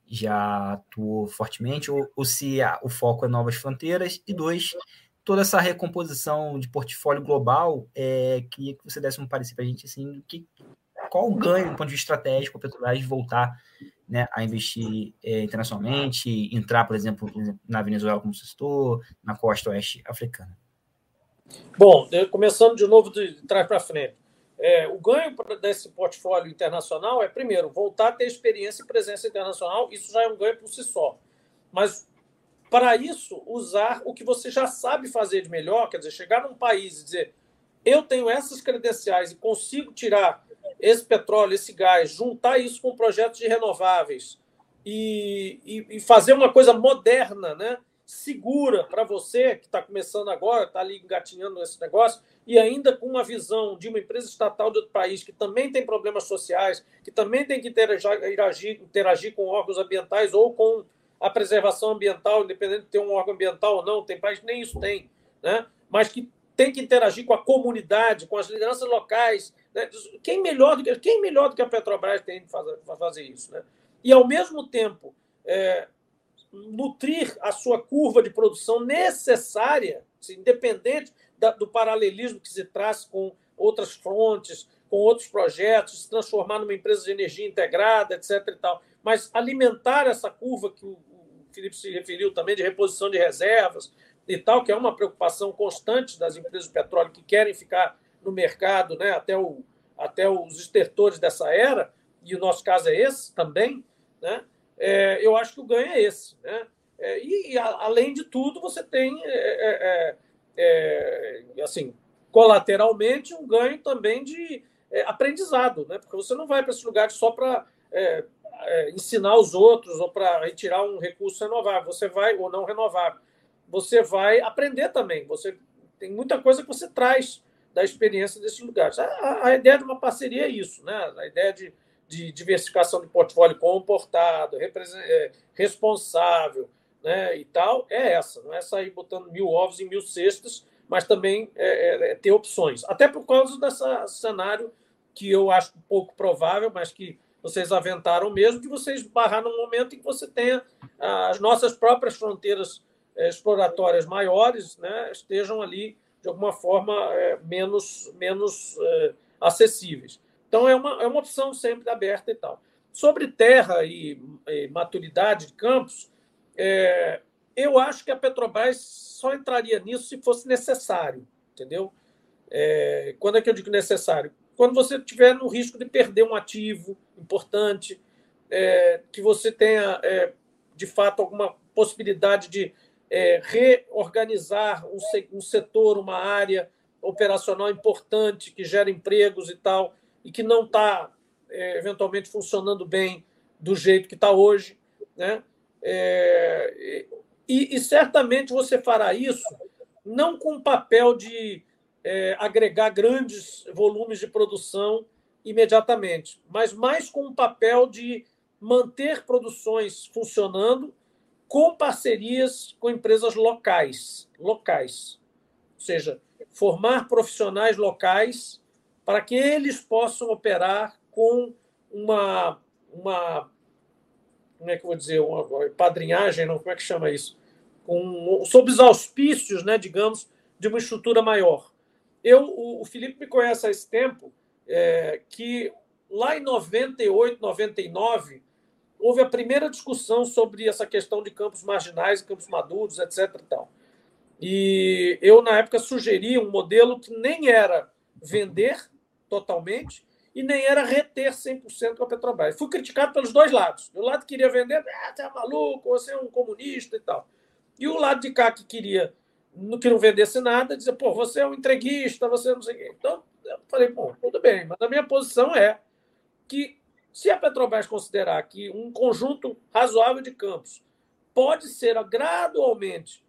já atuou fortemente, ou, ou se a, o foco é novas fronteiras. E dois, toda essa recomposição de portfólio global, é, queria que você desse um parecer para a gente, assim, que, qual o ganho do ponto de vista estratégico a Petrobras voltar né, a investir é, internacionalmente, entrar, por exemplo, na Venezuela, como você citou, na costa oeste africana? Bom, começando de novo de trás para frente. É, o ganho desse portfólio internacional é, primeiro, voltar a ter experiência e presença internacional, isso já é um ganho por si só. Mas para isso, usar o que você já sabe fazer de melhor, quer dizer, chegar num país e dizer: eu tenho essas credenciais e consigo tirar esse petróleo, esse gás, juntar isso com projetos de renováveis e, e, e fazer uma coisa moderna, né? Segura para você que está começando agora, está ali engatinhando esse negócio, e ainda com uma visão de uma empresa estatal de outro país que também tem problemas sociais, que também tem que interagir, interagir com órgãos ambientais ou com a preservação ambiental, independente de ter um órgão ambiental ou não, tem país que nem isso tem, né? mas que tem que interagir com a comunidade, com as lideranças locais. Né? Quem, melhor do que, quem melhor do que a Petrobras tem para fazer isso? Né? E, ao mesmo tempo, é, nutrir a sua curva de produção necessária, assim, independente da, do paralelismo que se traz com outras frontes, com outros projetos, se transformar numa empresa de energia integrada, etc. E tal. Mas alimentar essa curva que o, Felipe se referiu também, de reposição de reservas e tal, que é uma preocupação constante das empresas de petróleo que querem ficar no mercado né, até, o, até os estertores dessa era, e o nosso caso é esse também, né? É, eu acho que o ganho é esse. Né? É, e, a, além de tudo, você tem, é, é, é, assim, colateralmente, um ganho também de aprendizado, né? porque você não vai para esse lugar só para ensinar os outros ou para retirar um recurso renovável, você vai, ou não renovável, você vai aprender também. Você tem muita coisa que você traz da experiência desses lugares. A, a ideia de uma parceria é isso, né? a ideia de de diversificação de portfólio comportado, é, responsável né, e tal, é essa. Não é sair botando mil ovos em mil cestas, mas também é, é, é ter opções. Até por causa desse cenário que eu acho pouco provável, mas que vocês aventaram mesmo, de vocês barrar num momento em que você tenha as nossas próprias fronteiras é, exploratórias maiores né, estejam ali, de alguma forma, é, menos, menos acessíveis. Então, é uma, é uma opção sempre aberta e tal. Sobre terra e, e maturidade de campos, é, eu acho que a Petrobras só entraria nisso se fosse necessário, entendeu? É, quando é que eu digo necessário? Quando você tiver no risco de perder um ativo importante, é, que você tenha, é, de fato, alguma possibilidade de é, reorganizar um, um setor, uma área operacional importante que gera empregos e tal e que não está, é, eventualmente, funcionando bem do jeito que está hoje. Né? É, e, e, certamente você fará isso não com o papel de é, agregar grandes volumes de produção imediatamente, mas mais com o papel de manter produções funcionando com parcerias com empresas locais, locais, ou seja, formar profissionais locais para que eles possam operar com uma, uma como é que eu vou dizer, uma padrinhagem, não, como é que chama isso? Com, sob os auspícios, né, digamos, de uma estrutura maior. Eu, o, Felipe me conhece há esse tempo, é, que lá em 98, 99, houve a primeira discussão sobre essa questão de campos marginais, campos maduros, etc. E, tal. e eu, na época, sugeri um modelo que nem era vender totalmente e nem era reter 100% com a Petrobras. Fui criticado pelos dois lados. O lado que queria vender, ah, você é maluco, você é um comunista e tal. E o lado de cá que queria que não vendesse nada, dizia, pô, você é um entreguista, você não sei o quê. Então, eu falei, bom, tudo bem, mas a minha posição é que se a Petrobras considerar que um conjunto razoável de campos pode ser gradualmente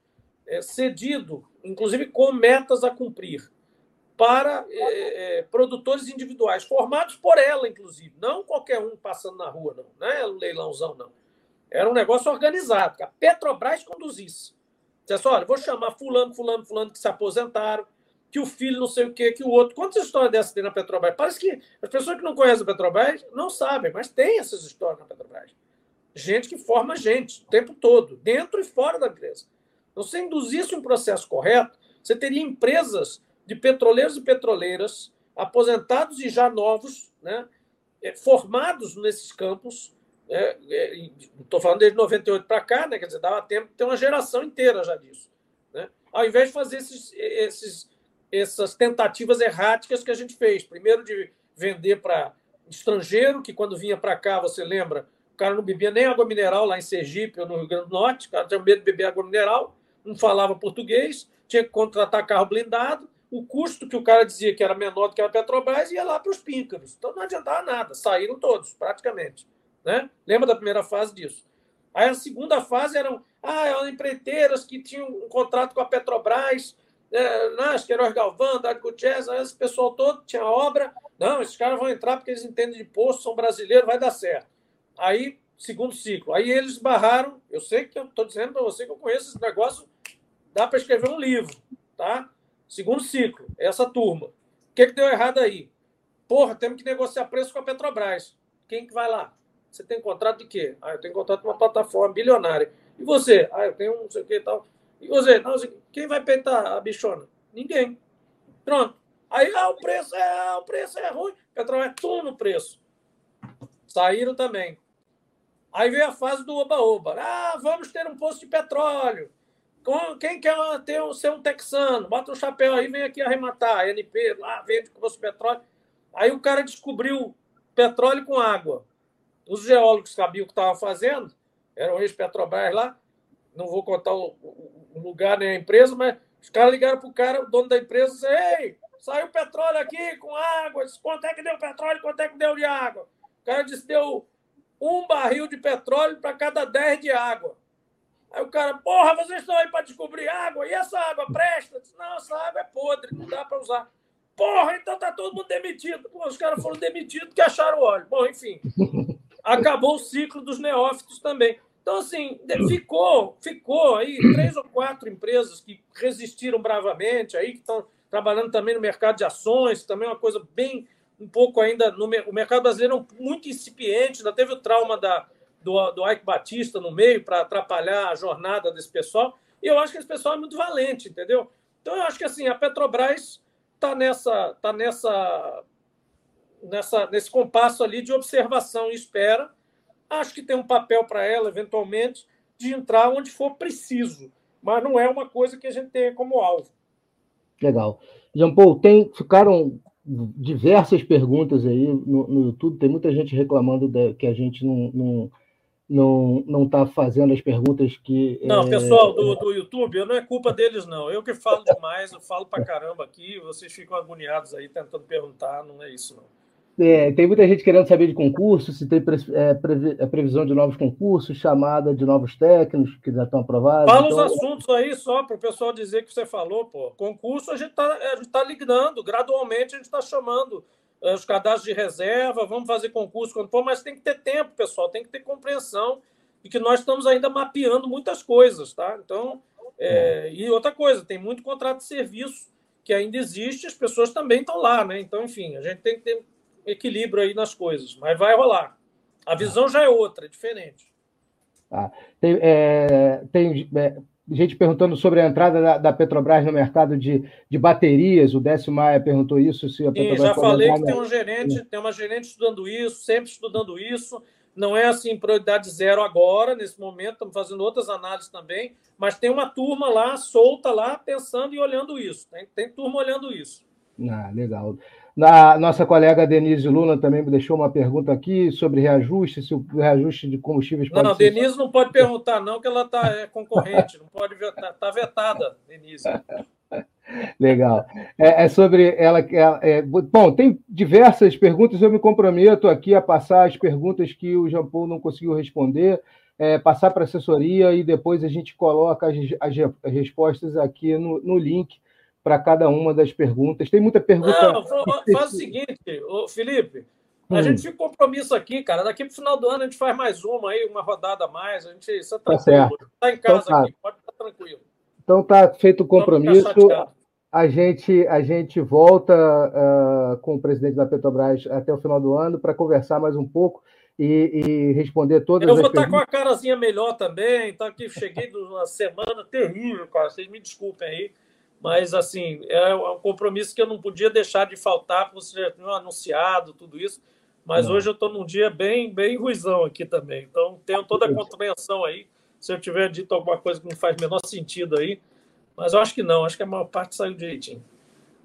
é, cedido, inclusive com metas a cumprir, para é, produtores individuais, formados por ela, inclusive. Não qualquer um passando na rua, não. Não é um leilãozão, não. Era um negócio organizado, que a Petrobras conduzisse. Disse olha, vou chamar fulano, fulano, fulano que se aposentaram, que o filho não sei o quê, que o outro. Quantas histórias dessas tem na Petrobras? Parece que as pessoas que não conhecem a Petrobras não sabem, mas tem essas histórias na Petrobras. Gente que forma gente o tempo todo, dentro e fora da empresa. Então, se induzisse um processo correto, você teria empresas de petroleiros e petroleiras, aposentados e já novos, né, é, formados nesses campos. Estou é, falando desde 98 para cá, né, quer dizer, dava tempo de ter uma geração inteira já disso. Né? Ao invés de fazer esses, esses, essas tentativas erráticas que a gente fez. Primeiro, de vender para estrangeiro, que quando vinha para cá, você lembra, o cara não bebia nem água mineral lá em Sergipe ou no Rio Grande do Norte, o cara tinha medo de beber água mineral, não falava português, tinha que contratar carro blindado, o custo que o cara dizia que era menor do que a Petrobras ia lá para os píncaros. Então não adiantava nada, saíram todos, praticamente. Né? Lembra da primeira fase disso? Aí a segunda fase eram ah, eram empreiteiras que tinham um contrato com a Petrobras, é, né, o Galvão, Dário Gutierrez, esse pessoal todo tinha obra. Não, esses caras vão entrar porque eles entendem de posto, são brasileiros, vai dar certo. Aí, segundo ciclo. Aí eles barraram. Eu sei que eu estou dizendo para você que eu conheço esse negócio, dá para escrever um livro, tá? Segundo ciclo, essa turma. O que, que deu errado aí? Porra, temos que negociar preço com a Petrobras. Quem que vai lá? Você tem contrato de quê? Ah, eu tenho contrato com uma plataforma bilionária. E você? Ah, eu tenho um não sei o que e tal. E você? Não, quem vai peitar a bichona? Ninguém. Pronto. Aí, ah, o preço é, o preço é ruim. Petrobras é tudo no preço. Saíram também. Aí veio a fase do oba-oba. Ah, vamos ter um posto de petróleo. Quem quer ter, ser um texano? Bota um chapéu aí, vem aqui arrematar. NP, lá, vende com petróleo. Aí o cara descobriu petróleo com água. Os geólogos sabiam o que estavam fazendo era um ex-Petrobras lá, não vou contar o, o, lugar nem a empresa, mas os caras ligaram para o cara, o dono da empresa, e ei, saiu petróleo aqui com água, disse, quanto é que deu petróleo, quanto é que deu de água? O cara disse, deu um barril de petróleo para cada 10 de água. Aí o cara, porra, vocês estão aí para descobrir água? E essa água presta? Disse, não, essa água é podre, não dá para usar. Porra, então tá todo mundo demitido. Pô, os caras foram demitidos porque acharam óleo. Bom, enfim, (laughs) acabou o ciclo dos neófitos também. Então, assim, ficou, ficou aí três ou quatro empresas que resistiram bravamente, aí que estão trabalhando também no mercado de ações, também uma coisa bem, um pouco ainda, no, o mercado brasileiro é muito incipiente, ainda teve o trauma da, do, do Ike Batista no meio para atrapalhar a jornada desse pessoal. E eu acho que esse pessoal é muito valente, entendeu? Então eu acho que assim, a Petrobras está nessa, tá nessa, nessa, nesse compasso ali de observação e espera. Acho que tem um papel para ela, eventualmente, de entrar onde for preciso, mas não é uma coisa que a gente tenha como alvo. Legal. Jean Paul, tem, ficaram diversas perguntas aí no, no YouTube, tem muita gente reclamando de, que a gente não, não não não está fazendo as perguntas que. Não, é... pessoal do, do YouTube, não é culpa deles, não. Eu que falo demais, eu falo para caramba aqui, vocês ficam agoniados aí tentando perguntar, não é isso, não. É, tem muita gente querendo saber de concurso, se tem é, previ, a previsão de novos concursos, chamada de novos técnicos que já estão aprovados. Fala então... os assuntos aí só para o pessoal dizer que você falou, pô. Concurso a gente está tá ligando, gradualmente a gente está chamando os cadastros de reserva, vamos fazer concurso quando for, mas tem que ter tempo, pessoal, tem que ter compreensão de que nós estamos ainda mapeando muitas coisas, tá? Então, é, e outra coisa, tem muito contrato de serviço que ainda existe, as pessoas também estão lá, né? Então, enfim, a gente tem que ter equilíbrio aí nas coisas, mas vai rolar. A visão já é outra, é diferente. Ah, tem, é, tem é, gente perguntando sobre a entrada da, da, Petrobras no mercado de, de baterias. O Décio Maia perguntou isso. Se a Petrobras Sim, já falei que tem um gerente, tem uma gerente estudando isso, sempre estudando isso. Não é assim prioridade zero agora, nesse momento, estamos fazendo outras análises também, mas tem uma turma lá, solta lá, pensando e olhando isso. Tem, tem turma olhando isso. Ah, legal. A nossa colega Denise Luna também me deixou uma pergunta aqui sobre reajuste, se o reajuste de combustíveis pode Não, não, ser... Denise não pode perguntar, não, que ela está é, concorrente, não pode está tá vetada, Denise. (laughs) Legal. É, é, sobre ela. É, é, bom, tem diversas perguntas. Eu me comprometo aqui a passar as perguntas que o Jean Paul não conseguiu responder, é, passar para a assessoria e depois a gente coloca as, as, as respostas aqui no, no link para cada uma das perguntas. Tem muita pergunta. Não, faz o seguinte, Felipe. A hum. gente fica compromisso aqui, cara. Daqui para o final do ano a gente faz mais uma aí, uma rodada a mais. A gente está tá, tá Está em casa então, tá. aqui, pode ficar tranquilo. Então tá feito o compromisso. A gente, a gente volta uh, com o presidente da Petrobras até o final do ano para conversar mais um pouco e, e responder todas Eu vou estar com a carazinha melhor também. Tá aqui, cheguei de uma semana terrível, cara. Vocês me desculpem aí mas assim é um compromisso que eu não podia deixar de faltar, porque você já tinha anunciado tudo isso. Mas não. hoje eu estou num dia bem, bem ruizão aqui também. Então tenho toda a compreensão aí. Se eu tiver dito alguma coisa que não faz menor sentido aí, mas eu acho que não, acho que a maior parte saiu direitinho.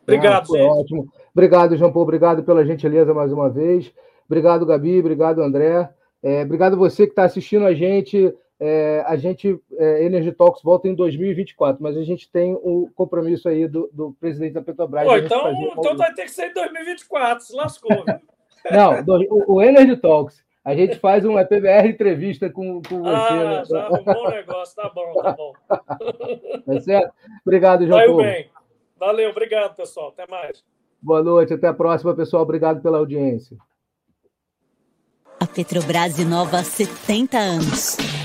Obrigado, ah. Ótimo. Obrigado, João Paulo. Obrigado pela gentileza mais uma vez. Obrigado, Gabi. Obrigado, André. É, obrigado você que está assistindo a gente. É, a gente, é, Energy Talks volta em 2024, mas a gente tem o compromisso aí do, do presidente da Petrobras. Pô, então, então vai ter que ser em 2024, se lascou. (laughs) Não, o, o Energy Talks. A gente faz uma PBR entrevista com, com você. Ah, né? já arrumou um negócio, tá bom, tá bom. (laughs) Tá certo? Obrigado, João Paulo. bem. Valeu, obrigado, pessoal. Até mais. Boa noite, até a próxima, pessoal. Obrigado pela audiência. A Petrobras inova há 70 anos